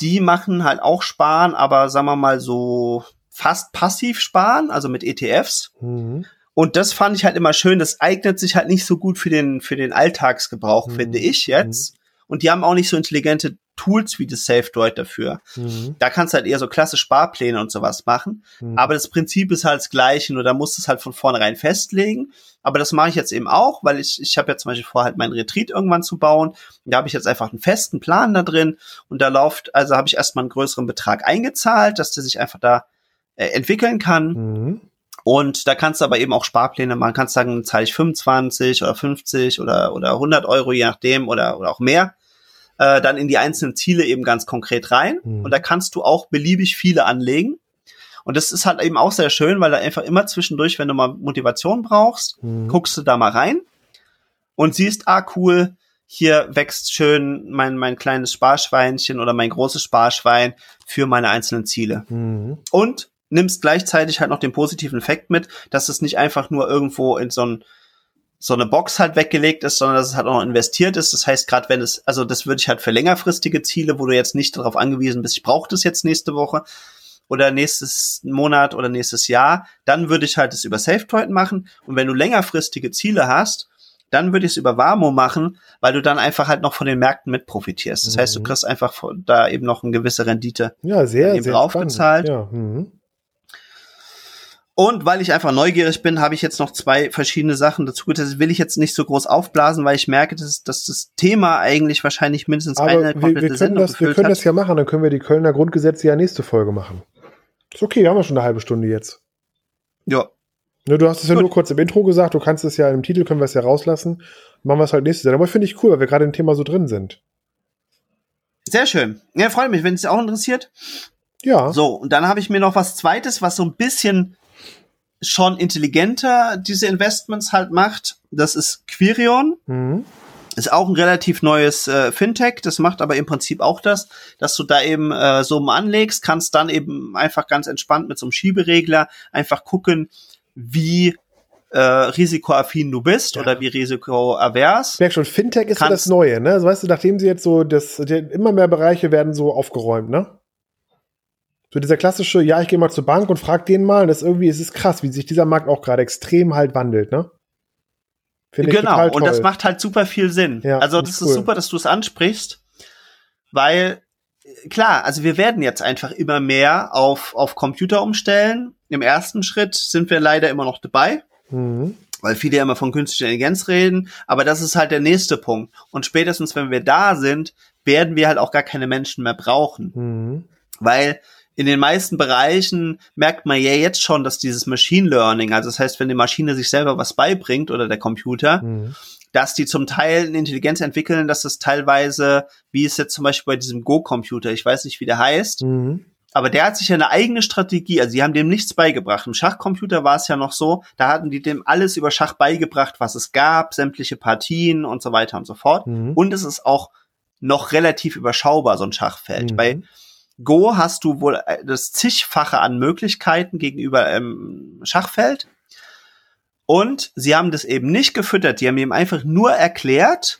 die machen halt auch Sparen, aber sagen wir mal so fast passiv sparen, also mit ETFs. Mhm. Und das fand ich halt immer schön. Das eignet sich halt nicht so gut für den, für den Alltagsgebrauch, Mhm. finde ich jetzt. Und die haben auch nicht so intelligente Tools wie das SafeDroid dafür. Mhm. Da kannst du halt eher so klasse Sparpläne und sowas machen. Mhm. Aber das Prinzip ist halt das gleiche, nur da musst du es halt von vornherein festlegen. Aber das mache ich jetzt eben auch, weil ich, ich habe ja zum Beispiel vor, halt meinen Retreat irgendwann zu bauen. Da habe ich jetzt einfach einen festen Plan da drin und da läuft, also habe ich erstmal einen größeren Betrag eingezahlt, dass der sich einfach da äh, entwickeln kann. Mhm. Und da kannst du aber eben auch Sparpläne machen. Kannst sagen, zahle ich 25 oder 50 oder, oder 100 Euro, je nachdem, oder, oder auch mehr. Äh, dann in die einzelnen Ziele eben ganz konkret rein. Mhm. Und da kannst du auch beliebig viele anlegen. Und das ist halt eben auch sehr schön, weil da einfach immer zwischendurch, wenn du mal Motivation brauchst, Mhm. guckst du da mal rein und siehst, ah cool, hier wächst schön mein, mein kleines Sparschweinchen oder mein großes Sparschwein für meine einzelnen Ziele Mhm. und nimmst gleichzeitig halt noch den positiven Effekt mit, dass es nicht einfach nur irgendwo in so ein so eine Box halt weggelegt ist, sondern dass es halt auch noch investiert ist. Das heißt, gerade wenn es, also das würde ich halt für längerfristige Ziele, wo du jetzt nicht darauf angewiesen bist, ich brauche das jetzt nächste Woche oder nächstes Monat oder nächstes Jahr, dann würde ich halt es über SafeTroid machen. Und wenn du längerfristige Ziele hast, dann würde ich es über Warmo machen, weil du dann einfach halt noch von den Märkten mit profitierst. Das heißt, du Mhm. kriegst einfach da eben noch eine gewisse Rendite. Ja, sehr, eben sehr draufgezahlt. Ja. Mhm. Und weil ich einfach neugierig bin, habe ich jetzt noch zwei verschiedene Sachen dazu getestet. Will ich jetzt nicht so groß aufblasen, weil ich merke, dass, dass das Thema eigentlich wahrscheinlich mindestens Aber eine wir, komplette wir, können Sendung das, wir können hat. das ja machen, dann können wir die Kölner Grundgesetze ja nächste Folge machen. Ist okay, haben wir schon eine halbe Stunde jetzt. ja, Ne, du hast es ja Gut. nur kurz im Intro gesagt, du kannst es ja im Titel, können wir es ja rauslassen. Machen wir es halt nächstes Jahr. Aber finde ich cool, weil wir gerade im Thema so drin sind. sehr schön. Ja, freut mich, wenn es auch interessiert. Ja. So, und dann habe ich mir noch was Zweites, was so ein bisschen schon intelligenter diese Investments halt macht. Das ist Quirion. Mhm. Ist auch ein relativ neues äh, Fintech, das macht aber im Prinzip auch das, dass du da eben äh, Summen anlegst, kannst dann eben einfach ganz entspannt mit so einem Schieberegler einfach gucken, wie äh, risikoaffin du bist Ja. oder wie risikoavers. Ich merke schon, Fintech ist Kannst- das Neue, ne? Also, weißt du, nachdem sie jetzt so, das, immer mehr Bereiche werden so aufgeräumt, ne? So dieser klassische, ja, ich gehe mal zur Bank und frag den mal, das ist irgendwie, es ist krass, wie sich dieser Markt auch gerade extrem halt wandelt, ne? Finde ich Genau, und das macht halt super viel Sinn. Ja, also find das ist cool. super, dass du es ansprichst, weil klar, also wir werden jetzt einfach immer mehr auf, auf Computer umstellen. Im ersten Schritt sind wir leider immer noch dabei. Mhm. weil viele ja immer von künstlicher Intelligenz reden, aber das ist halt der nächste Punkt. Und spätestens, wenn wir da sind, werden wir halt auch gar keine Menschen mehr brauchen, Mhm. weil in den meisten Bereichen merkt man ja jetzt schon, dass dieses Machine Learning, also das heißt, wenn die Maschine sich selber was beibringt oder der Computer, Mhm. dass die zum Teil eine Intelligenz entwickeln, dass es teilweise, wie es jetzt zum Beispiel bei diesem Go-Computer, ich weiß nicht, wie der heißt, Mhm. aber der hat sich ja eine eigene Strategie, also die haben dem nichts beigebracht. Im Schachcomputer war es ja noch so, da hatten die dem alles über Schach beigebracht, was es gab, sämtliche Partien und so weiter und so fort. Mhm. Und es ist auch noch relativ überschaubar, so ein Schachfeld. Mhm. Bei Go hast du wohl äh, das zigfache an Möglichkeiten gegenüber ähm, Schachfeld. Und sie haben das eben nicht gefüttert, die haben ihm einfach nur erklärt,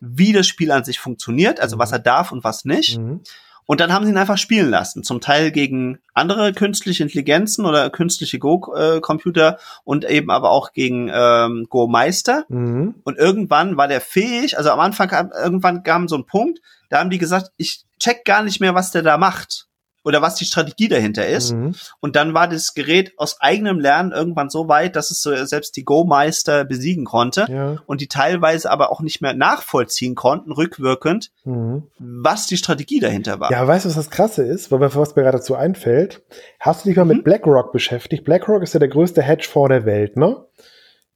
wie das Spiel an sich funktioniert, also was er darf und was nicht. Mhm. Und dann haben sie ihn einfach spielen lassen. Zum Teil gegen andere künstliche Intelligenzen oder künstliche Go-Computer und eben aber auch gegen ähm, Go-Meister. Mhm. Und irgendwann war der fähig, also am Anfang, irgendwann kam so ein Punkt, da haben die gesagt, ich check gar nicht mehr, was der da macht. Oder was die Strategie dahinter ist. Mhm. Und dann war das Gerät aus eigenem Lernen irgendwann so weit, dass es so selbst die Go-Meister besiegen konnte. Ja. Und die teilweise aber auch nicht mehr nachvollziehen konnten, rückwirkend, Mhm. was die Strategie dahinter war. Ja, weißt du, was das Krasse ist? Weil, was mir gerade dazu einfällt. Hast du dich mal Mhm. mit BlackRock beschäftigt? BlackRock ist ja der größte Hedgefonds der Welt, ne?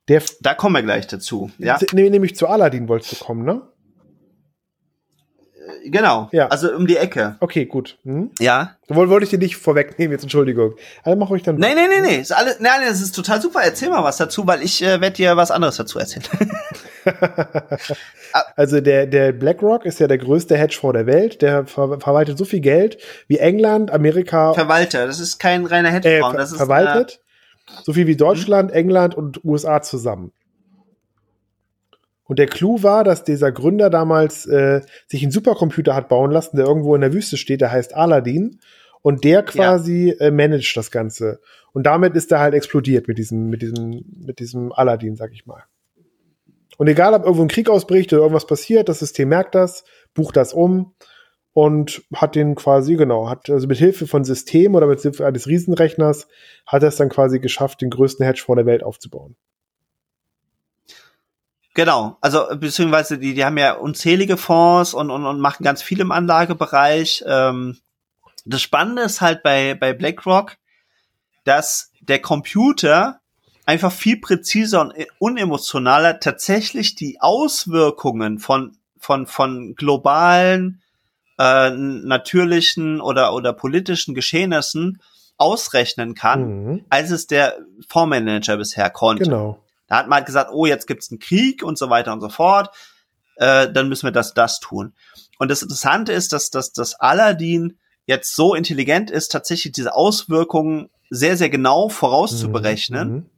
Der, Da kommen wir gleich dazu. Ja, nämlich zu Aladdin wolltest du kommen, ne? Genau. Ja. Also um die Ecke. Okay, gut. Hm? Ja. Woll, wollte ich dir nicht vorwegnehmen, jetzt Entschuldigung. Also mach euch dann. Nee, nee, nee, nee. Ist alles, nein, nein, das ist total super. Erzähl mal was dazu, weil ich äh, werde dir was anderes dazu erzählen. Also der, der BlackRock ist ja der größte Hedgefonds der Welt. Der ver verwaltet so viel Geld wie England, Amerika Verwalter, das ist kein reiner äh, Hedgefonds. ver das ist verwaltet. so viel wie Deutschland, Mhm. England und USA zusammen. Und der Clou war, dass dieser Gründer damals äh, sich einen Supercomputer hat bauen lassen, der irgendwo in der Wüste steht, der heißt Aladdin. Und der quasi ja. äh, managt das Ganze. Und damit ist er halt explodiert mit diesem, mit diesem, mit diesem Aladdin, sag ich mal. Und egal, ob irgendwo ein Krieg ausbricht oder irgendwas passiert, das System merkt das, bucht das um und hat den quasi, genau, hat also mit Hilfe von System oder mit Hilfe eines Riesenrechners hat er es dann quasi geschafft, den größten Hedgefonds der Welt aufzubauen. Genau, also beziehungsweise die, die haben ja unzählige Fonds und, und, und machen ganz viel im Anlagebereich. Ähm, das Spannende ist halt bei, bei BlackRock, dass der Computer einfach viel präziser und unemotionaler tatsächlich die Auswirkungen von, von, von globalen, äh, natürlichen oder, oder politischen Geschehnissen ausrechnen kann, mhm. als es der Fondsmanager bisher konnte. Genau. Da hat man halt gesagt, oh, jetzt gibt's einen Krieg und so weiter und so fort. Äh, dann müssen wir das, das tun. Und das Interessante ist, dass, dass, dass Aladdin jetzt so intelligent ist, tatsächlich diese Auswirkungen sehr, sehr genau vorauszuberechnen. Mhm.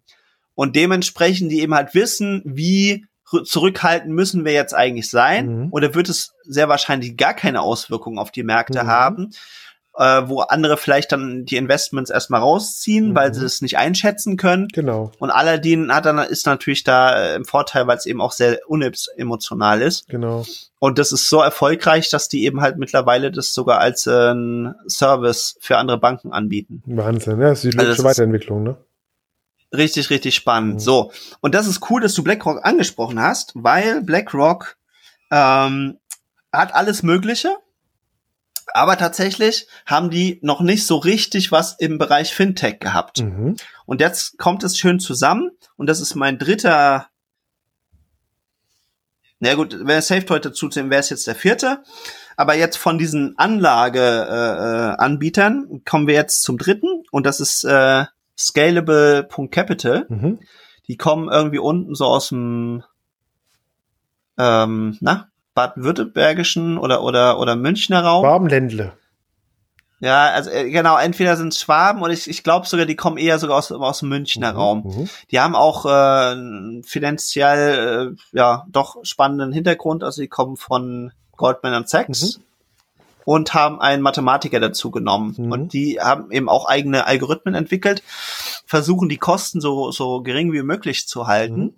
Und dementsprechend die eben halt wissen, wie zurückhalten müssen wir jetzt eigentlich sein. Mhm. Oder wird es sehr wahrscheinlich gar keine Auswirkungen auf die Märkte mhm. haben äh, wo andere vielleicht dann die Investments erstmal rausziehen, mhm. weil sie das nicht einschätzen können. Genau. Und Aladdin hat dann ist natürlich da äh, im Vorteil, weil es eben auch sehr unemotional ist. Genau. Und das ist so erfolgreich, dass die eben halt mittlerweile das sogar als äh, ein Service für andere Banken anbieten. Wahnsinn, ja, das ist die also Weiterentwicklung, ne? Richtig, richtig spannend. Mhm. So. Und das ist cool, dass du BlackRock angesprochen hast, weil BlackRock ähm, hat alles Mögliche aber tatsächlich haben die noch nicht so richtig was im Bereich Fintech gehabt. Mhm. Und jetzt kommt es schön zusammen. Und das ist mein dritter. Na gut, wenn Safe heute zuzählen, wäre es jetzt der vierte. Aber jetzt von diesen Anlage-Anbietern äh, kommen wir jetzt zum dritten. Und das ist äh, Scalable.capital. Mhm. Die kommen irgendwie unten so aus dem ähm, na, baden-württembergischen oder, oder, oder Münchner Raum. Schwabenländle. Ja, also äh, genau, entweder sind es Schwaben oder ich, ich glaube sogar, die kommen eher sogar aus, aus dem Münchner mhm, Raum. Mhm. Die haben auch äh, finanziell äh, ja doch spannenden Hintergrund, also die kommen von Goldman Sachs. Mhm. Und haben einen Mathematiker dazu genommen. Mhm. Und die haben eben auch eigene Algorithmen entwickelt, versuchen die Kosten so, so gering wie möglich zu halten mhm.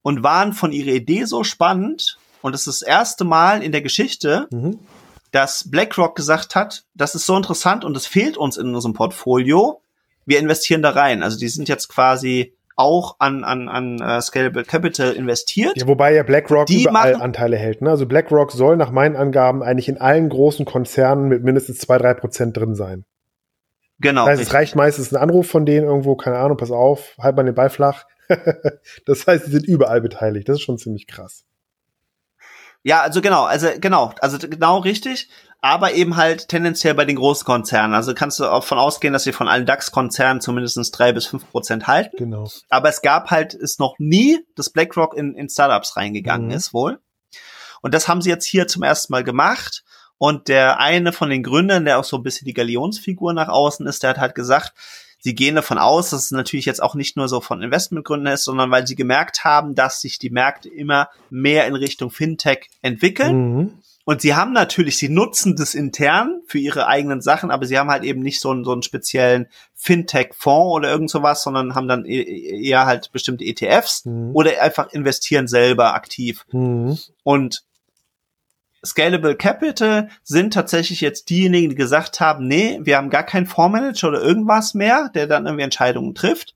und waren von ihrer Idee so spannend, und es ist das erste Mal in der Geschichte, mhm. dass BlackRock gesagt hat, das ist so interessant und es fehlt uns in unserem Portfolio. Wir investieren da rein. Also die sind jetzt quasi auch an, an, an uh, Scalable Capital investiert. Ja, wobei ja BlackRock die überall machen, Anteile hält. Ne? Also BlackRock soll nach meinen Angaben eigentlich in allen großen Konzernen mit mindestens zwei drei Prozent drin sein. Genau. Das heißt, es reicht meistens ein Anruf von denen irgendwo, keine Ahnung, pass auf, halt mal den Ball flach. das heißt, sie sind überall beteiligt. Das ist schon ziemlich krass. Ja, also genau, also genau, also genau richtig, aber eben halt tendenziell bei den großen Konzernen. Also kannst du auch von ausgehen, dass sie von allen DAX-Konzernen zumindest drei bis fünf Prozent halten. Genau. Aber es gab halt, ist noch nie, dass BlackRock in, in Startups reingegangen mhm. ist, wohl. Und das haben sie jetzt hier zum ersten Mal gemacht. Und der eine von den Gründern, der auch so ein bisschen die Galionsfigur nach außen ist, der hat halt gesagt, sie gehen davon aus, dass es natürlich jetzt auch nicht nur so von Investmentgründen ist, sondern weil sie gemerkt haben, dass sich die Märkte immer mehr in Richtung Fintech entwickeln. Mhm. Und sie haben natürlich, sie nutzen das intern für ihre eigenen Sachen, aber sie haben halt eben nicht so einen, so einen speziellen Fintech-Fonds oder irgend sowas, sondern haben dann e-, eher halt bestimmte ETFs mhm. oder einfach investieren selber aktiv. Mhm. Und Scalable Capital sind tatsächlich jetzt diejenigen, die gesagt haben, nee, wir haben gar keinen Fondsmanager oder irgendwas mehr, der dann irgendwie Entscheidungen trifft,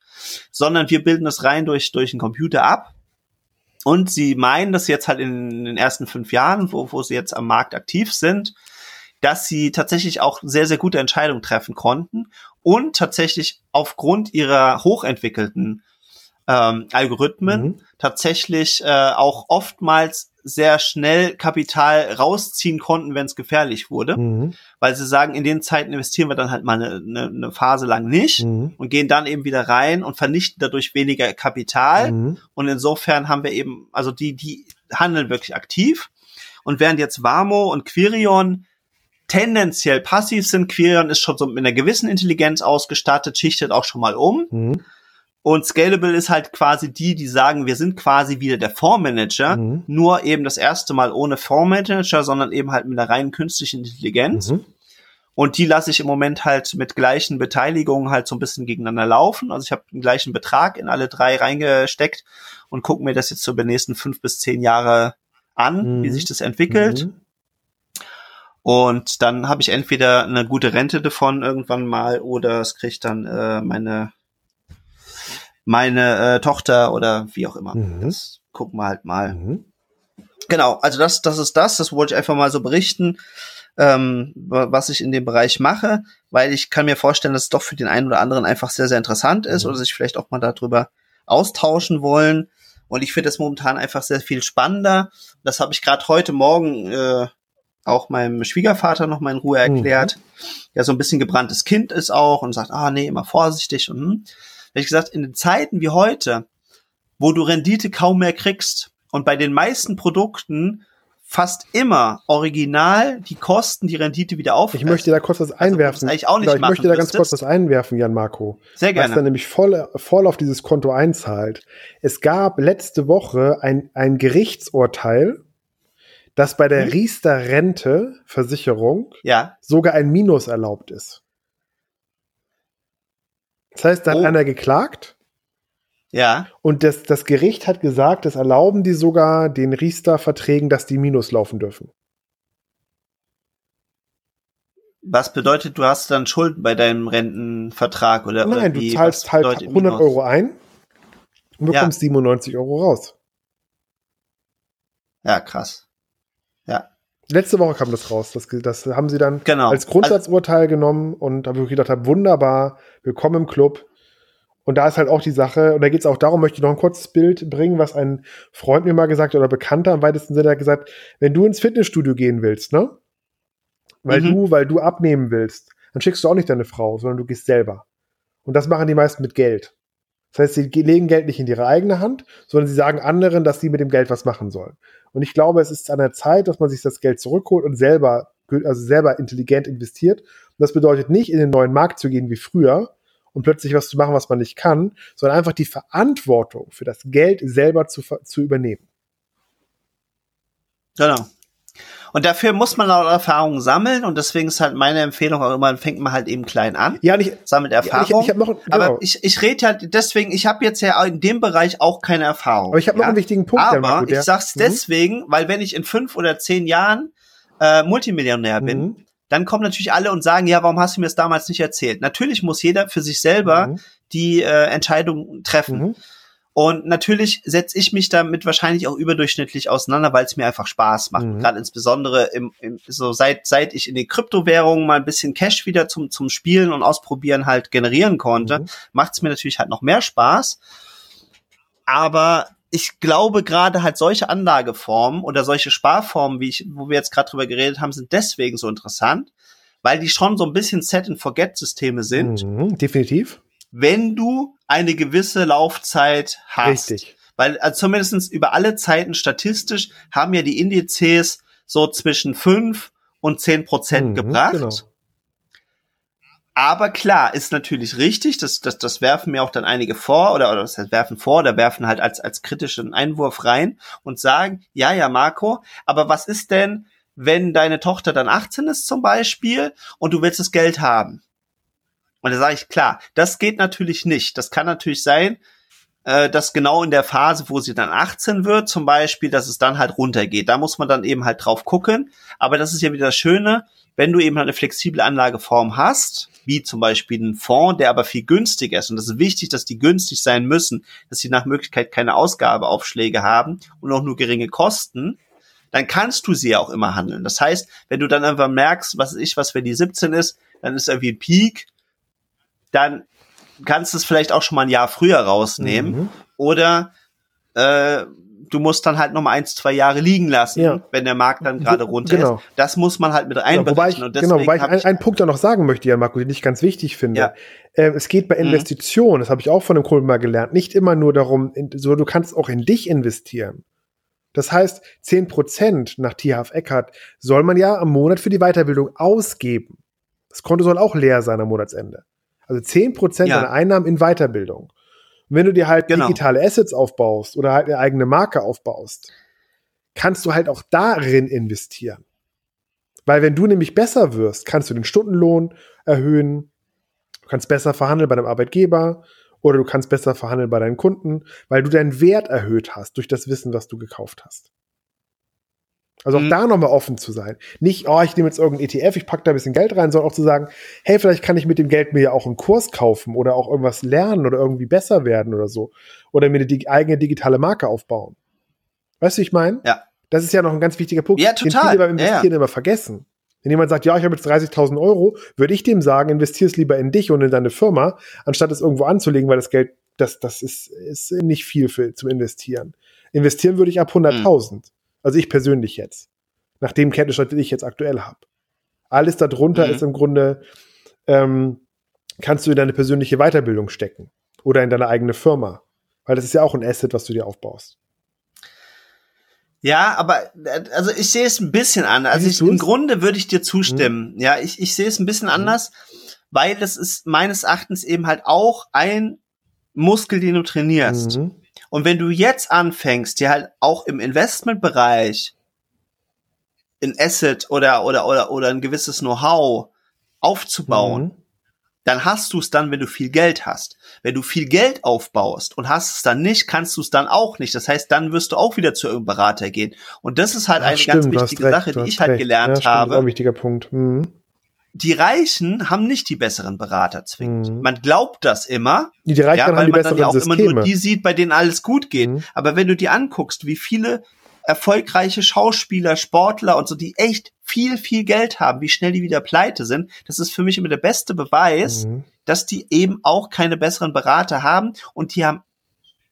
sondern wir bilden das rein durch, durch einen Computer ab. Und sie meinen das jetzt halt in den ersten fünf Jahren, wo, wo sie jetzt am Markt aktiv sind, dass sie tatsächlich auch sehr, sehr gute Entscheidungen treffen konnten und tatsächlich aufgrund ihrer hochentwickelten ähm, Algorithmen mhm. tatsächlich äh, auch oftmals sehr schnell Kapital rausziehen konnten, wenn es gefährlich wurde. Mhm. Weil sie sagen, in den Zeiten investieren wir dann halt mal eine, eine, eine Phase lang nicht mhm. und gehen dann eben wieder rein und vernichten dadurch weniger Kapital. Mhm. Und insofern haben wir eben, also die, die handeln wirklich aktiv. Und während jetzt Warmo und Quirion tendenziell passiv sind, Quirion ist schon so mit einer gewissen Intelligenz ausgestattet, schichtet auch schon mal um. Und Scalable ist halt quasi die, die sagen, wir sind quasi wieder der Fondsmanager, mhm. nur eben das erste Mal ohne Fondsmanager, sondern eben halt mit einer reinen künstlichen Intelligenz. Mhm. Und die lasse ich im Moment halt mit gleichen Beteiligungen halt so ein bisschen gegeneinander laufen. Also ich habe den gleichen Betrag in alle drei reingesteckt und gucke mir das jetzt so über die nächsten fünf bis zehn Jahre an, mhm. wie sich das entwickelt. Mhm. Und dann habe ich entweder eine gute Rente davon irgendwann mal oder es kriegt dann äh, meine meine äh, Tochter oder wie auch immer. Mhm. Das gucken wir halt mal. Mhm. Genau, also das, das ist das. Das wollte ich einfach mal so berichten, ähm, was ich in dem Bereich mache, weil ich kann mir vorstellen, dass es doch für den einen oder anderen einfach sehr, sehr interessant ist mhm. oder sich vielleicht auch mal darüber austauschen wollen. Und ich finde das momentan einfach sehr viel spannender. Das habe ich gerade heute Morgen äh, auch meinem Schwiegervater noch mal in Ruhe erklärt, mhm. der so ein bisschen gebranntes Kind ist auch und sagt, ah nee, immer vorsichtig und hm ich gesagt, in den Zeiten wie heute, wo du Rendite kaum mehr kriegst und bei den meisten Produkten fast immer original die Kosten, die Rendite wieder auf. Ich möchte da kurz was also, einwerfen. Also, auch nicht genau, ich möchte da ganz kurz was einwerfen, Jan Marco. Sehr gerne. Was dann nämlich voll, voll auf dieses Konto einzahlt. Es gab letzte Woche ein, ein Gerichtsurteil, dass bei der hm? Riester Rente Versicherung ja. sogar ein Minus erlaubt ist. Das heißt, da oh. hat einer geklagt. Ja. Und das, das Gericht hat gesagt, das erlauben die sogar den Riester-Verträgen, dass die Minus laufen dürfen. Was bedeutet, du hast dann Schulden bei deinem Rentenvertrag oder Nein, oder du zahlst halt 100 Euro ein und bekommst ja. 97 Euro raus. Ja, krass. Ja. Letzte Woche kam das raus. Das, das haben sie dann genau. als Grundsatzurteil also, genommen und habe ich gedacht, hab, wunderbar, willkommen im Club. Und da ist halt auch die Sache, und da geht es auch darum, möchte ich noch ein kurzes Bild bringen, was ein Freund mir mal gesagt hat, oder Bekannter im weitesten Sinne hat gesagt, wenn du ins Fitnessstudio gehen willst, ne? Weil mhm. du, weil du abnehmen willst, dann schickst du auch nicht deine Frau, sondern du gehst selber. Und das machen die meisten mit Geld. Das heißt, sie legen Geld nicht in ihre eigene Hand, sondern sie sagen anderen, dass sie mit dem Geld was machen sollen. Und ich glaube, es ist an der Zeit, dass man sich das Geld zurückholt und selber, also selber intelligent investiert. Und das bedeutet nicht, in den neuen Markt zu gehen wie früher und plötzlich was zu machen, was man nicht kann, sondern einfach die Verantwortung für das Geld selber zu, zu übernehmen. Genau. Und dafür muss man auch Erfahrungen sammeln und deswegen ist halt meine Empfehlung auch immer, fängt man halt eben klein an. Ja, nicht, sammelt Erfahrung. Ja, ich, ich noch, genau. Aber ich, ich rede halt deswegen, ich habe jetzt ja in dem Bereich auch keine Erfahrung. Aber ich habe ja? noch einen wichtigen Punkt. Aber Marco, ich sag's mhm. deswegen, weil wenn ich in fünf oder zehn Jahren äh, Multimillionär bin, mhm. dann kommen natürlich alle und sagen, ja, warum hast du mir das damals nicht erzählt? Natürlich muss jeder für sich selber mhm. die äh, Entscheidung treffen. Mhm. Und natürlich setze ich mich damit wahrscheinlich auch überdurchschnittlich auseinander, weil es mir einfach Spaß macht. Mhm. Gerade insbesondere im, im, so seit, seit ich in den Kryptowährungen mal ein bisschen Cash wieder zum, zum Spielen und Ausprobieren halt generieren konnte, mhm. macht es mir natürlich halt noch mehr Spaß. Aber ich glaube gerade halt solche Anlageformen oder solche Sparformen, wie ich, wo wir jetzt gerade drüber geredet haben, sind deswegen so interessant, weil die schon so ein bisschen Set-and-Forget-Systeme sind. Mhm, definitiv wenn du eine gewisse Laufzeit hast. Richtig. Weil also zumindest über alle Zeiten statistisch haben ja die Indizes so zwischen fünf und zehn Prozent mhm, gebracht. Genau. Aber klar, ist natürlich richtig, das, das, das werfen mir auch dann einige vor, oder, oder das heißt, werfen vor, oder werfen halt als, als kritischen Einwurf rein und sagen, ja, ja, Marco, aber was ist denn, wenn deine Tochter dann 18 ist zum Beispiel und du willst das Geld haben? Und da sage ich, klar, das geht natürlich nicht. Das kann natürlich sein, äh, dass genau in der Phase, wo sie dann 18 wird, zum Beispiel, dass es dann halt runtergeht. Da muss man dann eben halt drauf gucken. Aber das ist ja wieder das Schöne, wenn du eben halt eine flexible Anlageform hast, wie zum Beispiel ein Fonds, der aber viel günstiger ist. Und das ist wichtig, dass die günstig sein müssen, dass sie nach Möglichkeit keine Ausgabeaufschläge haben und auch nur geringe Kosten dann kannst du sie ja auch immer handeln. Das heißt, wenn du dann einfach merkst, was ich, was wenn die 17 ist, dann ist irgendwie ein Peak, dann kannst du es vielleicht auch schon mal ein Jahr früher rausnehmen. Mhm. Oder äh, du musst dann halt noch mal eins, zwei Jahre liegen lassen, ja. wenn der Markt dann gerade runter genau. ist. Das muss man halt mit einberechnen. Genau, wobei ich, genau, wobei ich, ein, einen Punkt da noch sagen möchte, Jan Marco, den ich ganz wichtig finde. Ja. Äh, es geht bei mhm. Investitionen, mhm. das habe ich auch von dem Kunden mal gelernt, nicht immer nur darum, in, so du kannst auch in dich investieren. Das heißt, zehn Prozent nach THF Eckert soll man ja am Monat für die Weiterbildung ausgeben. Das Konto soll auch leer sein am Monatsende. Also 10% ja. deiner Einnahmen in Weiterbildung. Und wenn du dir halt Genau. digitale Assets aufbaust oder halt eine eigene Marke aufbaust, kannst du halt auch darin investieren. Weil wenn du nämlich besser wirst, kannst du den Stundenlohn erhöhen, du kannst besser verhandeln bei deinem Arbeitgeber oder du kannst besser verhandeln bei deinen Kunden, weil du deinen Wert erhöht hast durch das Wissen, was du gekauft hast. Also auch Mhm. da nochmal offen zu sein. Nicht, oh, ich nehme jetzt irgendein ETF, ich packe da ein bisschen Geld rein, sondern auch zu sagen, hey, vielleicht kann ich mit dem Geld mir ja auch einen Kurs kaufen oder auch irgendwas lernen oder irgendwie besser werden oder so. Oder mir eine eigene digitale Marke aufbauen. Weißt du, wie ich meine? Ja. Das ist ja noch ein ganz wichtiger Punkt, Ja, den total. viele beim Ja, ja. Investieren immer vergessen. Wenn jemand sagt, ja, ich habe jetzt 30.000 Euro, würde ich dem sagen, investier es lieber in dich und in deine Firma, anstatt es irgendwo anzulegen, weil das Geld, das, das ist, ist nicht viel für, zum Investieren. Investieren würde ich ab 100.000. Also ich persönlich jetzt. Nach dem Kenntnisstand, den ich jetzt aktuell habe. Alles darunter Mhm. ist im Grunde, ähm, kannst du in deine persönliche Weiterbildung stecken. Oder in deine eigene Firma. Weil das ist ja auch ein Asset, was du dir aufbaust. Ja, aber äh, also ich sehe es ein bisschen anders. Also ich, im? Grunde würde ich dir Mhm. zustimmen. Ja, ich, ich sehe es ein bisschen anders, weil das ist meines Erachtens eben halt auch ein Muskel, den du trainierst. Mhm. Und wenn du jetzt anfängst, dir halt auch im Investmentbereich ein Asset oder oder oder oder ein gewisses Know-how aufzubauen, Mhm. dann hast du es dann, wenn du viel Geld hast. Wenn du viel Geld aufbaust und hast es dann nicht, kannst du es dann auch nicht. Das heißt, dann wirst du auch wieder zu irgendeinem Berater gehen. Und das ist halt Ach, eine stimmt, ganz wichtige recht, Sache, die ich halt recht. gelernt ja, stimmt, Das ist auch habe. ein wichtiger Punkt. Mhm. Die Reichen haben nicht die besseren Berater zwingend. Mhm. Man glaubt das immer, Die, Reichen ja, haben weil die man dann ja auch immer Systeme. nur die sieht, bei denen alles gut geht. Mhm. Aber wenn du dir anguckst, wie viele erfolgreiche Schauspieler, Sportler und so, die echt viel, viel Geld haben, wie schnell die wieder pleite sind, das ist für mich immer der beste Beweis, Mhm. dass die eben auch keine besseren Berater haben und die haben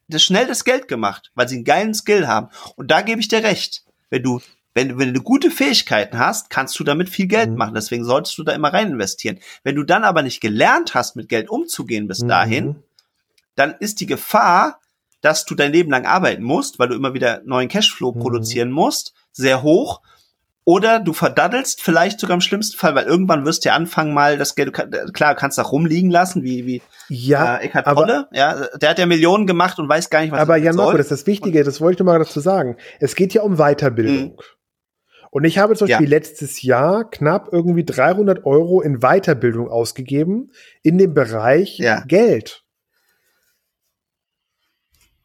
das schnell das Geld gemacht, weil sie einen geilen Skill haben. Und da gebe ich dir recht. Wenn du, wenn, du- wenn du gute Fähigkeiten hast, kannst du damit viel Geld Mhm. machen. Deswegen solltest du da immer rein investieren. Wenn du dann aber nicht gelernt hast, mit Geld umzugehen bis dahin, Mhm. dann ist die Gefahr, dass du dein Leben lang arbeiten musst, weil du immer wieder neuen Cashflow Mhm. produzieren musst, sehr hoch. Oder du verdaddelst vielleicht sogar im schlimmsten Fall, weil irgendwann wirst du ja anfangen mal das Geld, klar, du kannst auch rumliegen lassen, wie, wie Ja, äh, Eckhard Tolle, ja, der hat ja Millionen gemacht und weiß gar nicht, was aber er Jan Marco, das ist das Wichtige, das wollte ich nur mal dazu sagen. Es geht ja um Weiterbildung. Mhm. Und ich habe zum Ja. Beispiel letztes Jahr knapp irgendwie 300 Euro in Weiterbildung ausgegeben in dem Bereich Ja. Geld.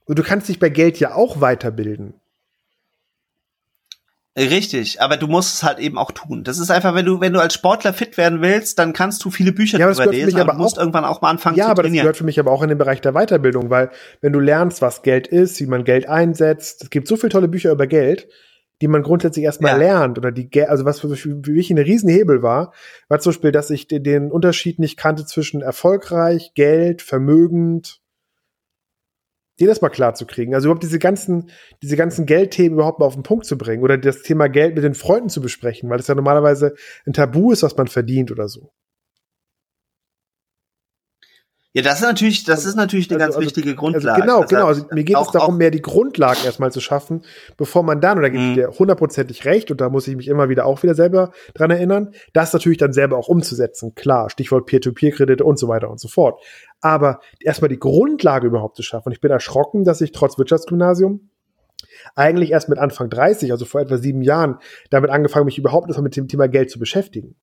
Und du kannst dich bei Geld ja auch weiterbilden. Richtig, aber du musst es halt eben auch tun. Das ist einfach, wenn du, wenn du als Sportler fit werden willst, dann kannst du viele Bücher Ja, für lesen, aber aber du musst auch- irgendwann auch mal anfangen Ja, zu aber das trainieren. gehört für mich aber auch in den Bereich der Weiterbildung, weil wenn du lernst, was Geld ist, wie man Geld einsetzt, es gibt so viele tolle Bücher über Geld, die man grundsätzlich erstmal Ja. lernt oder die, also was für, für mich ein Riesenhebel war, war zum Beispiel, dass ich den- den Unterschied nicht kannte zwischen erfolgreich, Geld, vermögend, dir das mal klar zu kriegen. Also überhaupt diese ganzen, diese ganzen Geldthemen überhaupt mal auf den Punkt zu bringen oder das Thema Geld mit den Freunden zu besprechen, weil es ja normalerweise ein Tabu ist, was man verdient oder so. Ja, das ist natürlich, das ist natürlich eine Also- ganz also- wichtige Also Grundlage. genau, Das genau. Also mir geht auch- es darum, mehr die Grundlagen erstmal zu schaffen, bevor man dann, und da gebe ich Mhm. dir hundertprozentig recht, und da muss ich mich immer wieder auch wieder selber dran erinnern, das natürlich dann selber auch umzusetzen. Klar, Stichwort Peer-to-Peer-Kredite und so weiter und so fort. Aber erstmal die Grundlage überhaupt zu schaffen. Und ich bin erschrocken, dass ich trotz Wirtschaftsgymnasium eigentlich erst mit Anfang 30, also vor etwa sieben Jahren, damit angefangen, mich überhaupt erstmal mit dem Thema Geld zu beschäftigen.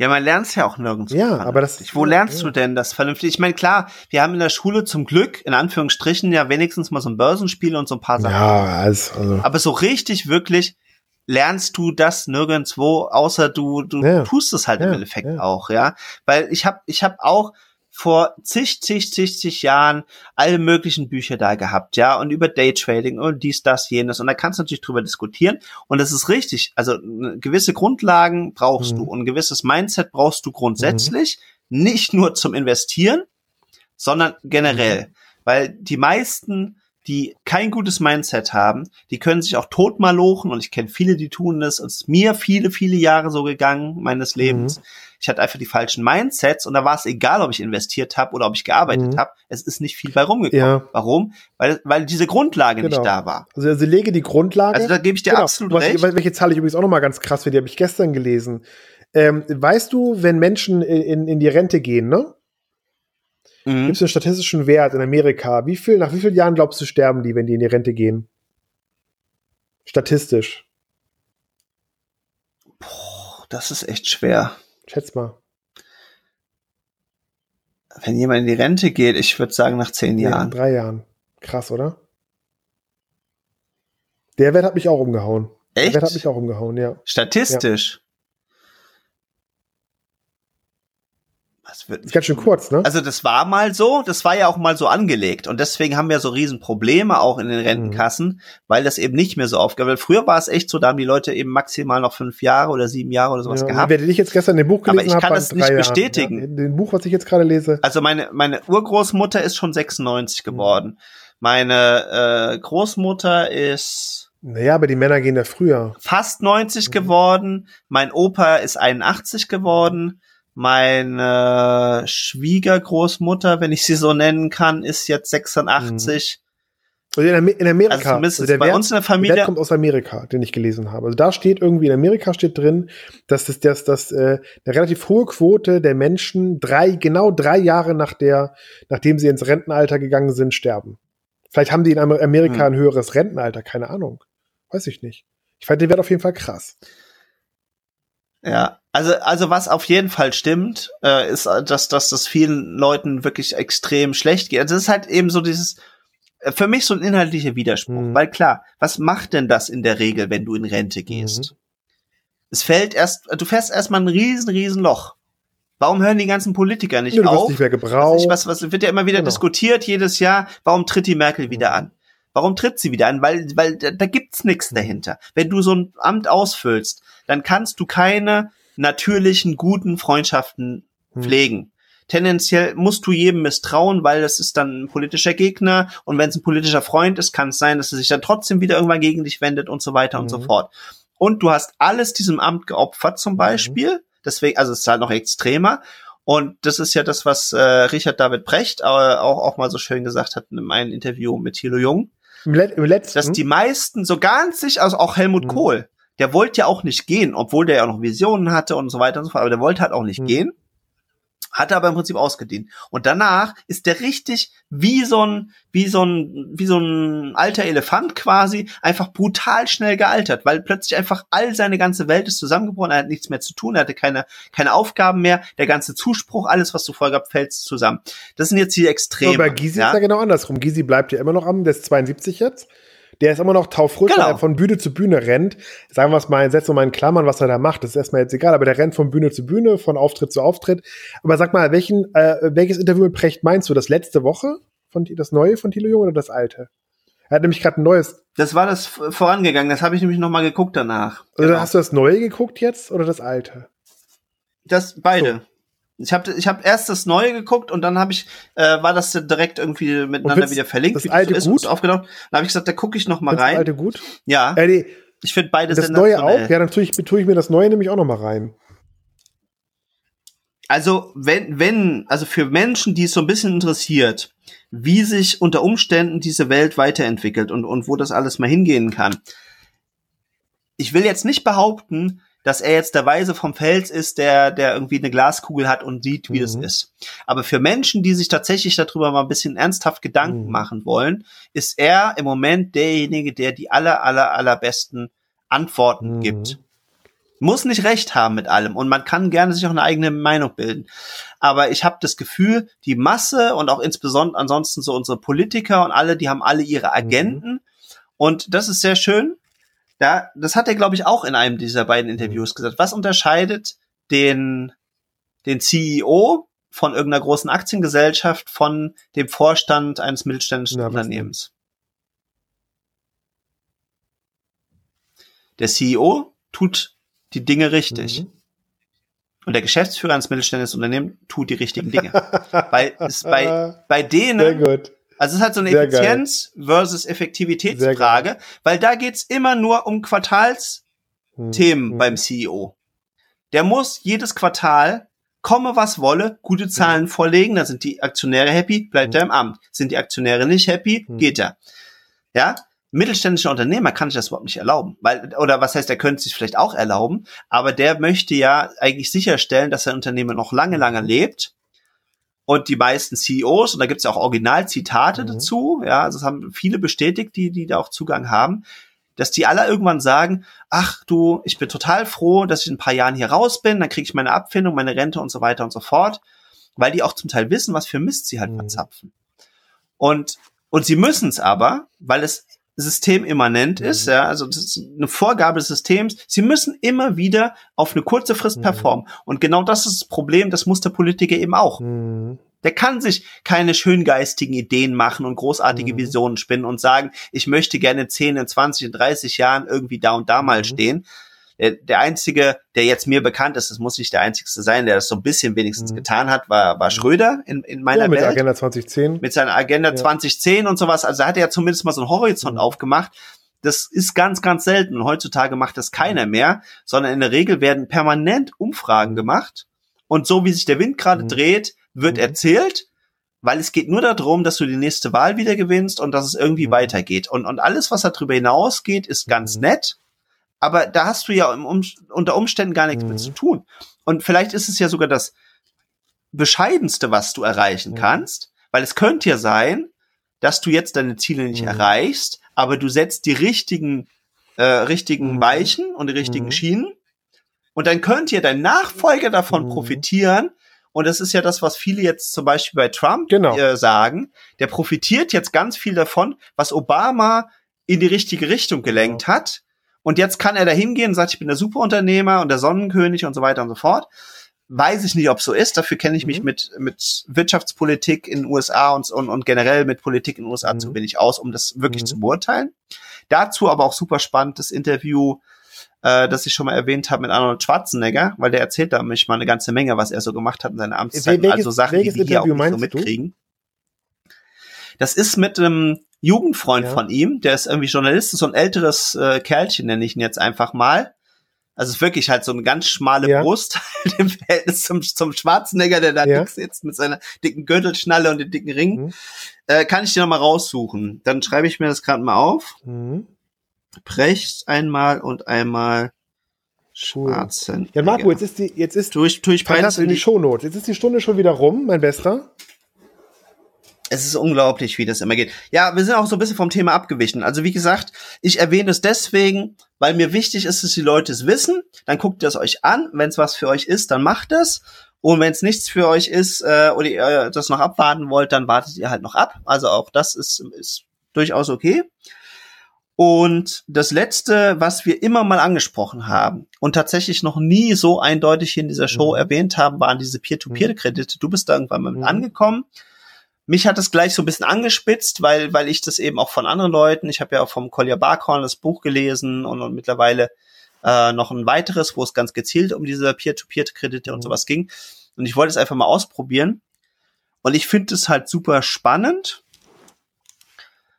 Ja, man lernt es ja auch nirgends. Ja, aber das- vernünftig. Wo ja, lernst ja. du denn das vernünftig? Ich meine, klar, wir haben in der Schule zum Glück, in Anführungsstrichen, ja wenigstens mal so ein Börsenspiel und so ein paar Sachen. Ja, also, also Aber so richtig, wirklich lernst du das nirgendwo, außer du, du Ja. tust es halt im Endeffekt auch, ja. Weil ich habe ich hab auch vor zig, zig, zig, zig Jahren alle möglichen Bücher da gehabt, ja, und über Daytrading und dies, das, jenes. Und da kannst du natürlich drüber diskutieren. Und das ist richtig. Also ne, gewisse Grundlagen brauchst Mhm. du und ein gewisses Mindset brauchst du grundsätzlich, nicht nur zum Investieren, sondern generell. Mhm. Weil die meisten, die kein gutes Mindset haben, die können sich auch tot malochen und ich kenne viele, die tun das. Es ist mir viele, viele Jahre so gegangen meines Lebens. Ich hatte einfach die falschen Mindsets und da war es egal, ob ich investiert habe oder ob ich gearbeitet Mhm. habe. Es ist nicht viel bei rumgekommen. Ja. Warum? Weil, weil diese Grundlage Genau. nicht da war. Also, also lege die Grundlage. Also da gebe ich dir Genau. absolut Was, recht. Welche Zahl ich übrigens auch noch mal ganz krass finde, die habe ich gestern gelesen. Ähm, weißt du, wenn Menschen in, in die Rente gehen, ne? Mhm. Gibt es einen statistischen Wert in Amerika? Wie viel, nach wie vielen Jahren glaubst du, sterben die, wenn die in die Rente gehen? Statistisch. Boah, das ist echt schwer. Schätz mal. Wenn jemand in die Rente geht, ich würde sagen nach zehn Ja, Jahren. in drei Jahren. Krass, oder? Der Wert hat mich auch umgehauen. Der Echt? Wert hat mich auch umgehauen, ja. Statistisch. Was wird Ist ganz schön kurz, ne? Also das war mal so, das war ja auch mal so angelegt und deswegen haben wir so riesen Probleme auch in den Rentenkassen, weil das eben nicht mehr so aufgab. Weil früher war es echt so, da haben die Leute eben maximal noch fünf Jahre oder sieben Jahre oder sowas ja, gehabt. Werde ich jetzt gestern in dem Buch Aber gelesen ich habe, kann das nicht Jahren, bestätigen. Ja. In dem Buch, was ich jetzt gerade lese. Also meine meine Urgroßmutter ist schon 96 geworden. Meine äh, Großmutter ist Naja, aber die Männer gehen da früher. fast 90 Mhm. geworden. Mein Opa ist 81 geworden. Meine Schwiegergroßmutter, wenn ich sie so nennen kann, ist jetzt 86. Also in, in Amerika. Also also der bei Wert, uns in der der Familie. Wert kommt aus Amerika, den ich gelesen habe. Also da steht irgendwie in Amerika steht drin, dass das, dass, dass äh, eine relativ hohe Quote der Menschen drei, genau drei Jahre nach der, nachdem sie ins Rentenalter gegangen sind, sterben. Vielleicht haben die in Amer- Amerika Hm. ein höheres Rentenalter, keine Ahnung. Weiß ich nicht. Ich fand den Wert auf jeden Fall krass. Ja, also also was auf jeden Fall stimmt, äh, ist, äh, dass dass das vielen Leuten wirklich extrem schlecht geht. Also das ist halt eben so dieses äh, für mich so ein inhaltlicher Widerspruch, Mhm. weil klar, was macht denn das in der Regel, wenn du in Rente gehst? Es fällt erst, du fährst erstmal ein riesen riesen Loch. Warum hören die ganzen Politiker nicht Ja, auf? nicht mehr gebraucht. was, was wird ja immer wieder Genau. diskutiert jedes Jahr? Warum tritt die Merkel wieder an? Warum tritt sie wieder an? Weil, weil da, da gibt's nichts dahinter. Wenn du so ein Amt ausfüllst, dann kannst du keine natürlichen, guten Freundschaften Hm. pflegen. Tendenziell musst du jedem misstrauen, weil das ist dann ein politischer Gegner und wenn es ein politischer Freund ist, kann es sein, dass er sich dann trotzdem wieder irgendwann gegen dich wendet und so weiter und so Mhm. fort. Und du hast alles diesem Amt geopfert zum Beispiel, deswegen, also es ist halt noch extremer. Und das ist ja das, was äh, Richard David Brecht äh, auch, auch mal so schön gesagt hat in einem Interview mit Thilo Jung, Im, Let im letzten. dass die meisten so ganz sich, also auch Helmut Mhm. Kohl, der wollte ja auch nicht gehen, obwohl der ja auch noch Visionen hatte und so weiter und so fort, aber der wollte halt auch nicht Mhm. gehen, hatte aber im Prinzip ausgedient. Und danach ist der richtig wie so ein, wie so ein, wie so ein alter Elefant quasi einfach brutal schnell gealtert, weil plötzlich einfach all seine ganze Welt ist zusammengebrochen, er hat nichts mehr zu tun, er hatte keine, keine Aufgaben mehr, der ganze Zuspruch, alles, was du vorher gehabt, fällt zusammen. Das sind jetzt die Extreme. Aber bei Gysi ja? ist ja genau andersrum. Gysi bleibt ja immer noch am, der ist 72 jetzt. Der ist immer noch taufrisch, Genau. weil er von Bühne zu Bühne rennt. Sagen wir es mal, setzen wir mal in Klammern, was er da macht. Das ist erstmal jetzt egal, aber der rennt von Bühne zu Bühne, von Auftritt zu Auftritt. Aber sag mal, welchen, äh, welches Interview mit Precht meinst du? Das letzte Woche? Von, das neue von Thilo Jung oder das alte? Er hat nämlich gerade ein neues. Das war das vorangegangen, das habe ich nämlich noch mal geguckt danach. Oder Genau. hast du das neue geguckt jetzt oder das alte? Das beide. Ich habe ich hab erst das Neue geguckt und dann habe ich äh, war das direkt irgendwie miteinander wieder verlinkt, das wie alte so ist, gut? aufgenommen. Dann habe ich gesagt, da gucke ich noch mal rein. Das alte gut? Ja, Äh, nee, ich finde beide das neue auch? Ja, dann tue ich, tue ich mir das neue nämlich auch noch mal rein. Also wenn wenn also für Menschen, die es so ein bisschen interessiert, wie sich unter Umständen diese Welt weiterentwickelt und und wo das alles mal hingehen kann. Ich will jetzt nicht behaupten, dass er jetzt der Weise vom Fels ist, der, der irgendwie eine Glaskugel hat und sieht, wie Mhm. das ist. Aber für Menschen, die sich tatsächlich darüber mal ein bisschen ernsthaft Gedanken Mhm. machen wollen, ist er im Moment derjenige, der die aller, aller, allerbesten Antworten Mhm. gibt. Muss nicht recht haben mit allem und man kann gerne sich auch eine eigene Meinung bilden. Aber ich habe das Gefühl, die Masse und auch insbesondere ansonsten so unsere Politiker und alle, die haben alle ihre Agenten. Und das ist sehr schön. Da, das hat er, glaube ich, auch in einem dieser beiden Interviews gesagt. Was unterscheidet den, den CEO von irgendeiner großen Aktiengesellschaft von dem Vorstand eines mittelständischen was Unternehmens? Der CEO tut die Dinge richtig. Mhm. Und der Geschäftsführer eines mittelständischen Unternehmens tut die richtigen Dinge. Weil es bei, bei Sehr denen, gut. Also es hat so eine Sehr geil. Effizienz versus Effektivitätsfrage, weil da geht's immer nur um Quartalsthemen Mhm. beim CEO. Der muss jedes Quartal, komme was wolle, gute Zahlen vorlegen, dann sind die Aktionäre happy, bleibt Mhm. er im Amt. Sind die Aktionäre nicht happy, geht er. Ja? Mittelständischer Unternehmer kann sich das überhaupt nicht erlauben. Weil, oder was heißt, er könnte es sich vielleicht auch erlauben, aber der möchte ja eigentlich sicherstellen, dass sein Unternehmen noch lange, lange lebt Und die meisten CEOs, und da gibt's ja auch Originalzitate mhm. dazu, ja, also es haben viele bestätigt, die, die da auch Zugang haben, dass die alle irgendwann sagen, ach du, ich bin total froh, dass ich in ein paar Jahren hier raus bin, dann kriege ich meine Abfindung, meine Rente und so weiter und so fort, weil die auch zum Teil wissen, was für Mist sie halt mhm. verzapfen. Und, und sie müssen es aber, weil es systemimmanent mhm. ist, ja, also das ist eine Vorgabe des Systems. Sie müssen immer wieder auf eine kurze Frist mhm. performen. Und genau das ist das Problem, das muss der Politiker eben auch. Mhm. Der kann sich keine schöngeistigen Ideen machen und großartige mhm. Visionen spinnen und sagen, ich möchte gerne 10, in 20, in 30 Jahren irgendwie da und da mal mhm. stehen. Der, der einzige, der jetzt mir bekannt ist, das muss nicht der einzigste sein, der das so ein bisschen wenigstens mhm. getan hat, war, war Schröder in, in meiner ja, mit Welt. Mit Agenda 2010. Mit seiner Agenda ja. 2010 und sowas. Also hat er ja zumindest mal so einen Horizont mhm. aufgemacht. Das ist ganz, ganz selten. Und heutzutage macht das keiner mhm. mehr, sondern in der Regel werden permanent Umfragen gemacht. Und so wie sich der Wind gerade mhm. dreht, wird mhm. erzählt, weil es geht nur darum, dass du die nächste Wahl wieder gewinnst und dass es irgendwie mhm. weitergeht. Und, und alles, was darüber hinausgeht, ist ganz mhm. nett, aber da hast du ja um, unter Umständen gar nichts mhm. mit zu tun. Und vielleicht ist es ja sogar das Bescheidenste, was du erreichen mhm. kannst, weil es könnte ja sein, dass du jetzt deine Ziele nicht mhm. erreichst, aber du setzt die richtigen, äh, richtigen mhm. Weichen und die richtigen Schienen und dann könnte ja dein Nachfolger davon profitieren, und das ist ja das, was viele jetzt zum Beispiel bei Trump genau. äh, sagen. Der profitiert jetzt ganz viel davon, was Obama in die richtige Richtung gelenkt genau. hat. Und jetzt kann er da hingehen und sagt, ich bin der Superunternehmer und der Sonnenkönig und so weiter und so fort. Weiß ich nicht, ob so ist. Dafür kenne ich mich mhm. mit, mit Wirtschaftspolitik in den USA und, und, und generell mit Politik in den USA mhm. zu wenig aus, um das wirklich mhm. zu beurteilen. Dazu aber auch super spannend das Interview äh, das ich schon mal erwähnt habe mit Arnold Schwarzenegger, weil der erzählt da mich mal eine ganze Menge, was er so gemacht hat in seiner Amtszeit. Welches, also Sachen, die wir hier auch nicht so mitkriegen. Du? Das ist mit einem Jugendfreund ja. von ihm, der ist irgendwie Journalist, so ein älteres äh, Kerlchen, nenne ich ihn jetzt einfach mal. Also es ist wirklich halt so eine ganz schmale ja. Brust im Verhältnis zum, zum Schwarzenegger, der da ja. sitzt mit seiner dicken Gürtelschnalle und den dicken Ring. Mhm. Äh, kann ich dir noch mal raussuchen. Dann schreibe ich mir das gerade mal auf. Mhm. Precht einmal und einmal Schwarzen. Ja, Marco, jetzt ist die, jetzt ist, durch, durch das in die Shownotes. Jetzt ist die Stunde schon wieder rum, mein Bester. Es ist unglaublich, wie das immer geht. Ja, wir sind auch so ein bisschen vom Thema abgewichen. Also wie gesagt, ich erwähne es deswegen, weil mir wichtig ist, dass die Leute es wissen. Dann guckt ihr es euch an. Wenn es was für euch ist, dann macht es. Und wenn es nichts für euch ist äh, oder ihr das noch abwarten wollt, dann wartet ihr halt noch ab. Also auch das ist, ist durchaus okay. Und das letzte, was wir immer mal angesprochen haben und tatsächlich noch nie so eindeutig in dieser Show mhm. erwähnt haben, waren diese Peer-to-Peer-Kredite. Du bist da irgendwann mal mit mhm. angekommen. Mich hat es gleich so ein bisschen angespitzt, weil, weil ich das eben auch von anderen Leuten, ich habe ja auch vom Collier Barkhorn das Buch gelesen und, und mittlerweile äh, noch ein weiteres, wo es ganz gezielt um diese Peer-to-Peer-Kredite mhm. und sowas ging. Und ich wollte es einfach mal ausprobieren. Und ich finde es halt super spannend,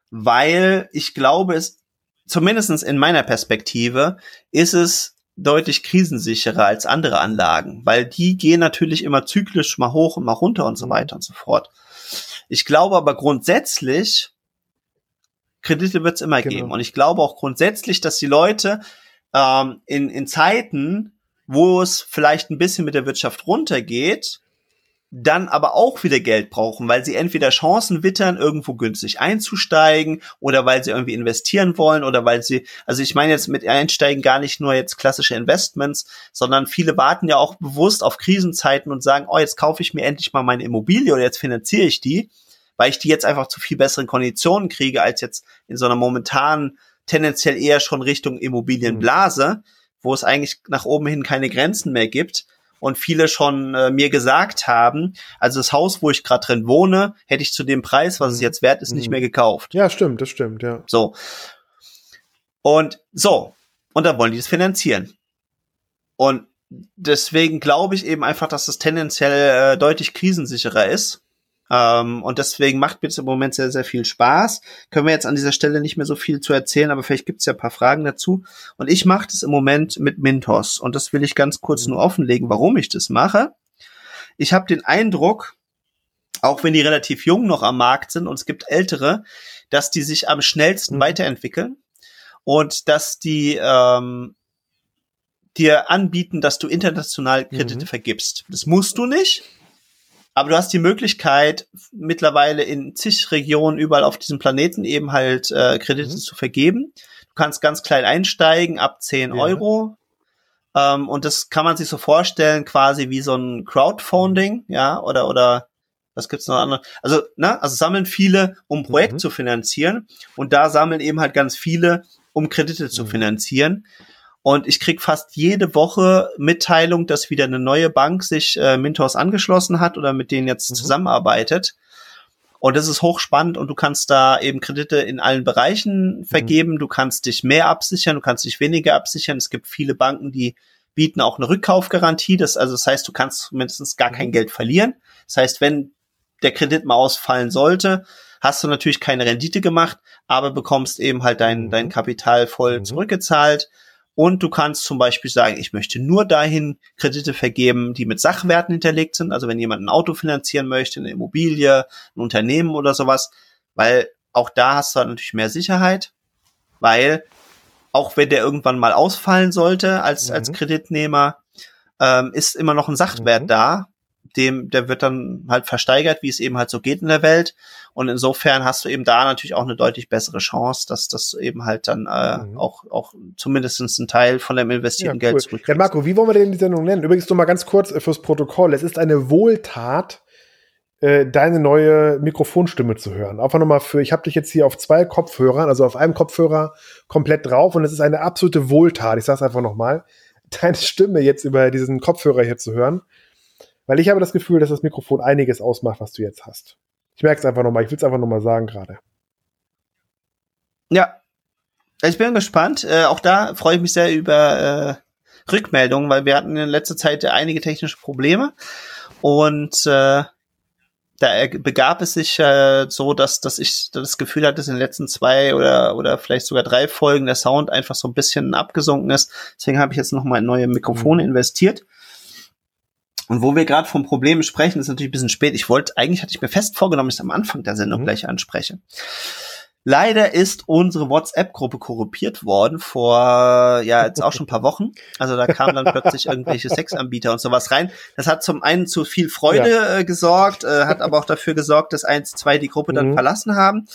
weil ich glaube, es zumindestens in meiner Perspektive, ist es deutlich krisensicherer als andere Anlagen, weil die gehen natürlich immer zyklisch mal hoch und mal runter und so mhm. weiter und so fort. Ich glaube aber grundsätzlich, Kredite wird es immer genau. geben. Und ich glaube auch grundsätzlich, dass die Leute ähm, in, in Zeiten, wo es vielleicht ein bisschen mit der Wirtschaft runtergeht, dann aber auch wieder Geld brauchen, weil sie entweder Chancen wittern, irgendwo günstig einzusteigen oder weil sie irgendwie investieren wollen oder weil sie, also ich meine jetzt mit Einsteigen gar nicht nur jetzt klassische Investments, sondern viele warten ja auch bewusst auf Krisenzeiten und sagen, oh, jetzt kaufe ich mir endlich mal meine Immobilie oder jetzt finanziere ich die, weil ich die jetzt einfach zu viel besseren Konditionen kriege als jetzt in so einer momentanen tendenziell eher schon Richtung Immobilienblase, wo es eigentlich nach oben hin keine Grenzen mehr gibt und viele schon äh, mir gesagt haben, also das Haus, wo ich gerade drin wohne, hätte ich zu dem Preis, was es jetzt wert ist, nicht mhm. mehr gekauft. Ja, stimmt, das stimmt, ja. So. Und so. Und dann wollen die das finanzieren. Und deswegen glaube ich eben einfach, dass das tendenziell äh, deutlich krisensicherer ist. Ähm, und deswegen macht mir das im Moment sehr, sehr viel Spaß. Können wir jetzt an dieser Stelle nicht mehr so viel zu erzählen, aber vielleicht gibt es ja ein paar Fragen dazu. Und ich mache das im Moment mit Mintos. Und das will ich ganz kurz nur offenlegen, warum ich das mache. Ich habe den Eindruck, auch wenn die relativ jung noch am Markt sind und es gibt ältere, dass die sich am schnellsten mhm. weiterentwickeln und dass die ähm, dir anbieten, dass du international Kredite mhm. vergibst. Das musst du nicht. Aber du hast die Möglichkeit, mittlerweile in zig Regionen überall auf diesem Planeten eben halt äh, Kredite mhm. zu vergeben. Du kannst ganz klein einsteigen, ab 10 ja. Euro. Ähm, und das kann man sich so vorstellen, quasi wie so ein Crowdfunding, ja, oder, oder was gibt's noch andere? Also, ne, also sammeln viele, um Projekt mhm. zu finanzieren. Und da sammeln eben halt ganz viele, um Kredite zu mhm. finanzieren. Und ich krieg fast jede Woche Mitteilung, dass wieder eine neue Bank sich äh, Mintos angeschlossen hat oder mit denen jetzt mhm. zusammenarbeitet. Und das ist hochspannend und du kannst da eben Kredite in allen Bereichen mhm. vergeben. Mhm. Du kannst dich mehr absichern, du kannst dich weniger absichern. Es gibt viele Banken, die bieten auch eine Rückkaufgarantie. Das, also das heißt, du kannst mindestens gar kein mhm. Geld verlieren. Das heißt, wenn der Kredit mal ausfallen sollte, hast du natürlich keine Rendite gemacht, aber bekommst eben halt dein, dein Kapital voll mhm. zurückgezahlt. Und du kannst zum Beispiel sagen, ich möchte nur dahin Kredite vergeben, die mit Sachwerten hinterlegt sind. Also wenn jemand ein Auto finanzieren möchte, eine Immobilie, ein Unternehmen oder sowas, weil auch da hast du halt natürlich mehr Sicherheit, weil auch wenn der irgendwann mal ausfallen sollte als, mhm. als Kreditnehmer, ähm, ist immer noch ein Sachwert mhm. da dem, der wird dann halt versteigert, wie es eben halt so geht in der Welt. Und insofern hast du eben da natürlich auch eine deutlich bessere Chance, dass das eben halt dann äh, mhm. auch, auch zumindestens ein Teil von dem investierten ja, cool. Geld zurückkriegt. Ja, Marco, wie wollen wir denn die Sendung nennen? Übrigens nur mal ganz kurz äh, fürs Protokoll. Es ist eine Wohltat, äh, deine neue Mikrofonstimme zu hören. Einfach nochmal für, ich habe dich jetzt hier auf zwei Kopfhörern, also auf einem Kopfhörer komplett drauf und es ist eine absolute Wohltat. Ich sag's einfach nochmal, deine Stimme jetzt über diesen Kopfhörer hier zu hören. Weil ich habe das Gefühl, dass das Mikrofon einiges ausmacht, was du jetzt hast. Ich merke es einfach nochmal, ich will es einfach nochmal sagen gerade. Ja. Ich bin gespannt. Äh, auch da freue ich mich sehr über äh, Rückmeldungen, weil wir hatten in letzter Zeit einige technische Probleme. Und äh, da begab es sich äh, so, dass, dass ich das Gefühl hatte, dass in den letzten zwei oder, oder vielleicht sogar drei Folgen der Sound einfach so ein bisschen abgesunken ist. Deswegen habe ich jetzt nochmal in neue Mikrofone mhm. investiert. Und wo wir gerade vom Problem sprechen, ist natürlich ein bisschen spät. Ich wollte, eigentlich hatte ich mir fest vorgenommen, dass ich am Anfang der Sendung mhm. gleich anspreche. Leider ist unsere WhatsApp-Gruppe korruptiert worden vor, ja, jetzt auch schon ein paar Wochen. Also da kamen dann plötzlich irgendwelche Sexanbieter und sowas rein. Das hat zum einen zu viel Freude ja. äh, gesorgt, äh, hat aber auch dafür gesorgt, dass eins, zwei die Gruppe dann mhm. verlassen haben.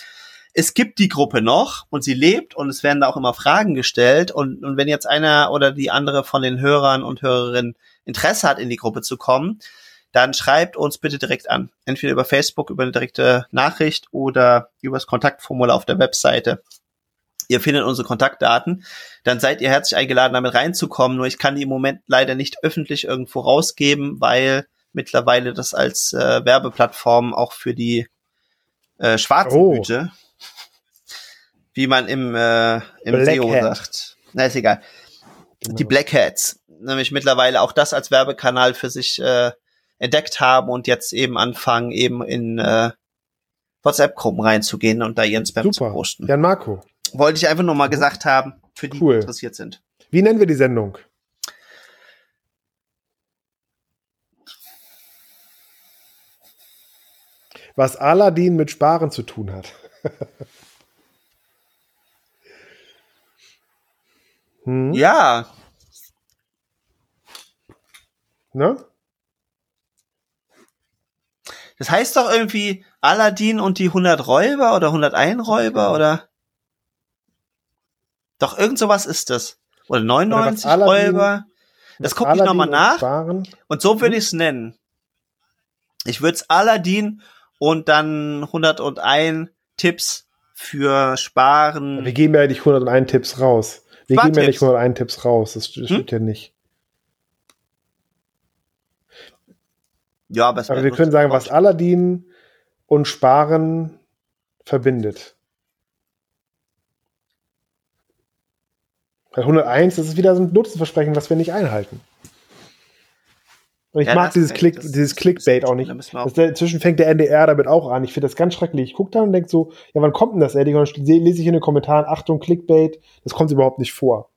Es gibt die Gruppe noch und sie lebt und es werden da auch immer Fragen gestellt. Und, und wenn jetzt einer oder die andere von den Hörern und Hörerinnen Interesse hat, in die Gruppe zu kommen, dann schreibt uns bitte direkt an. Entweder über Facebook, über eine direkte Nachricht oder übers Kontaktformular auf der Webseite. Ihr findet unsere Kontaktdaten. Dann seid ihr herzlich eingeladen, damit reinzukommen. Nur ich kann die im Moment leider nicht öffentlich irgendwo rausgeben, weil mittlerweile das als äh, Werbeplattform auch für die äh, schwarzen oh. Hüte, wie man im, äh, im SEO sagt. Na, ist egal. Die Black Hats nämlich mittlerweile auch das als Werbekanal für sich äh, entdeckt haben und jetzt eben anfangen, eben in äh, WhatsApp-Gruppen reinzugehen und da ihren Spam Super. zu posten. Jan Marco. Wollte ich einfach nur mal gesagt haben, für die, cool. die interessiert sind. Wie nennen wir die Sendung? Was Aladdin mit Sparen zu tun hat. hm? Ja, Ne? Das heißt doch irgendwie Aladdin und die 100 Räuber oder 101 Räuber oder? Doch irgend sowas ist das. Oder 99 oder Räuber. Das gucke ich nochmal nach. Sparen. Und so würde hm? ich es nennen. Ich würde es Aladdin und dann 101 Tipps für Sparen. Wir geben ja nicht 101 Tipps raus. Wir geben ja nicht 101 Tipps raus. Das, das hm? stimmt ja nicht. Ja, aber, aber wir können sagen, was Aladdin und Sparen verbindet. 101, das ist wieder so ein Nutzenversprechen, was wir nicht einhalten. Und ich ja, mag dieses, Click, das, dieses Clickbait auch nicht. Das, inzwischen fängt der NDR damit auch an. Ich finde das ganz schrecklich. Ich gucke da und denke so, ja, wann kommt denn das endlich? Und dann lese ich in den Kommentaren, Achtung, Clickbait, das kommt überhaupt nicht vor.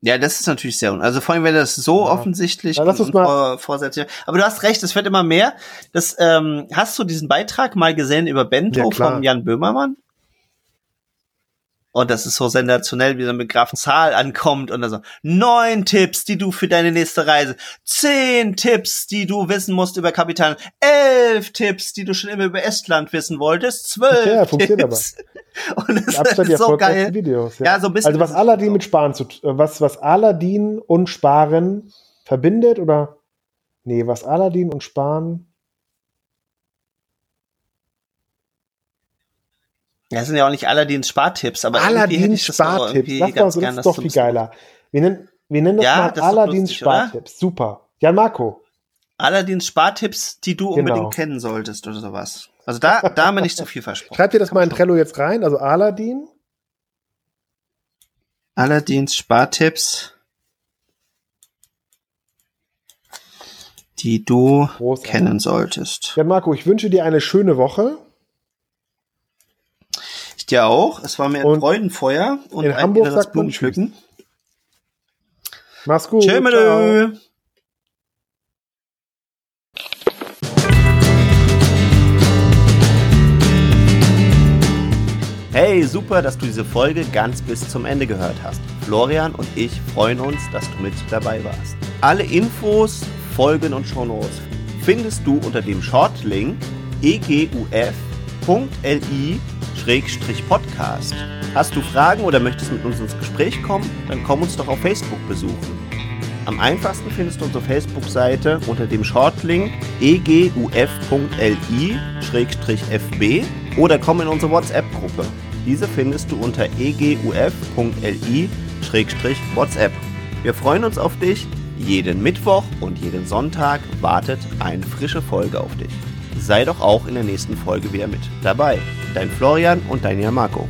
Ja, das ist natürlich sehr, also vor allem, wenn das so ja. offensichtlich ja, lass uns mal vorsätzlich. Aber du hast recht, es wird immer mehr. Das, ähm, hast du diesen Beitrag mal gesehen über Bento ja, von Jan Böhmermann? Und das ist so sensationell, wie so mit Graf Zahl ankommt und dann so, neun Tipps, die du für deine nächste Reise, zehn Tipps, die du wissen musst über Kapital, elf Tipps, die du schon immer über Estland wissen wolltest, zwölf Ja, funktioniert Tipps. Und das Absolut ist so geil. Videos. Ja, so ein bisschen. Also was Aladdin mit Sparen zu, äh, was, was Aladdin und Sparen verbindet oder? Nee, was Aladdin und Sparen. Ja, das sind ja auch nicht Aladdins Spartipps, aber Aladdins das Spartipps. ganz gern, das ist doch so viel geiler. Wir nennen, wir nennen das Ja, mal das Aladdins lustig, oder? Spartipps. Super. Jan Marco. Aladdins Spartipps, die du Genau. unbedingt kennen solltest oder sowas. Also da, da haben wir nicht zu viel versprochen. Schreib dir das mal in Trello jetzt rein. Also Aladdin. Aladdins Spartipps, die du Großartig. kennen solltest. Jan Marco, ich wünsche dir eine schöne Woche. Dir auch. Es war mir ein Freudenfeuer und in ein Hamburg inneres Blumenpflücken. Mach's gut. Tschö. Hey, super, dass du diese Folge ganz bis zum Ende gehört hast. Florian und ich freuen uns, dass du mit dabei warst. Alle Infos, Folgen und Shownotes findest du unter dem Shortlink eguf.li-podcast. Hast du Fragen oder möchtest mit uns ins Gespräch kommen? Dann komm uns doch auf Facebook besuchen. Am einfachsten findest du unsere Facebook-Seite unter dem Shortlink eguf.li-fb oder komm in unsere WhatsApp-Gruppe. Diese findest du unter eguf.li-whatsapp. Wir freuen uns auf dich. Jeden Mittwoch und jeden Sonntag wartet eine frische Folge auf dich. Sei doch auch in der nächsten Folge wieder mit dabei. Dein Florian und dein Jan Marco.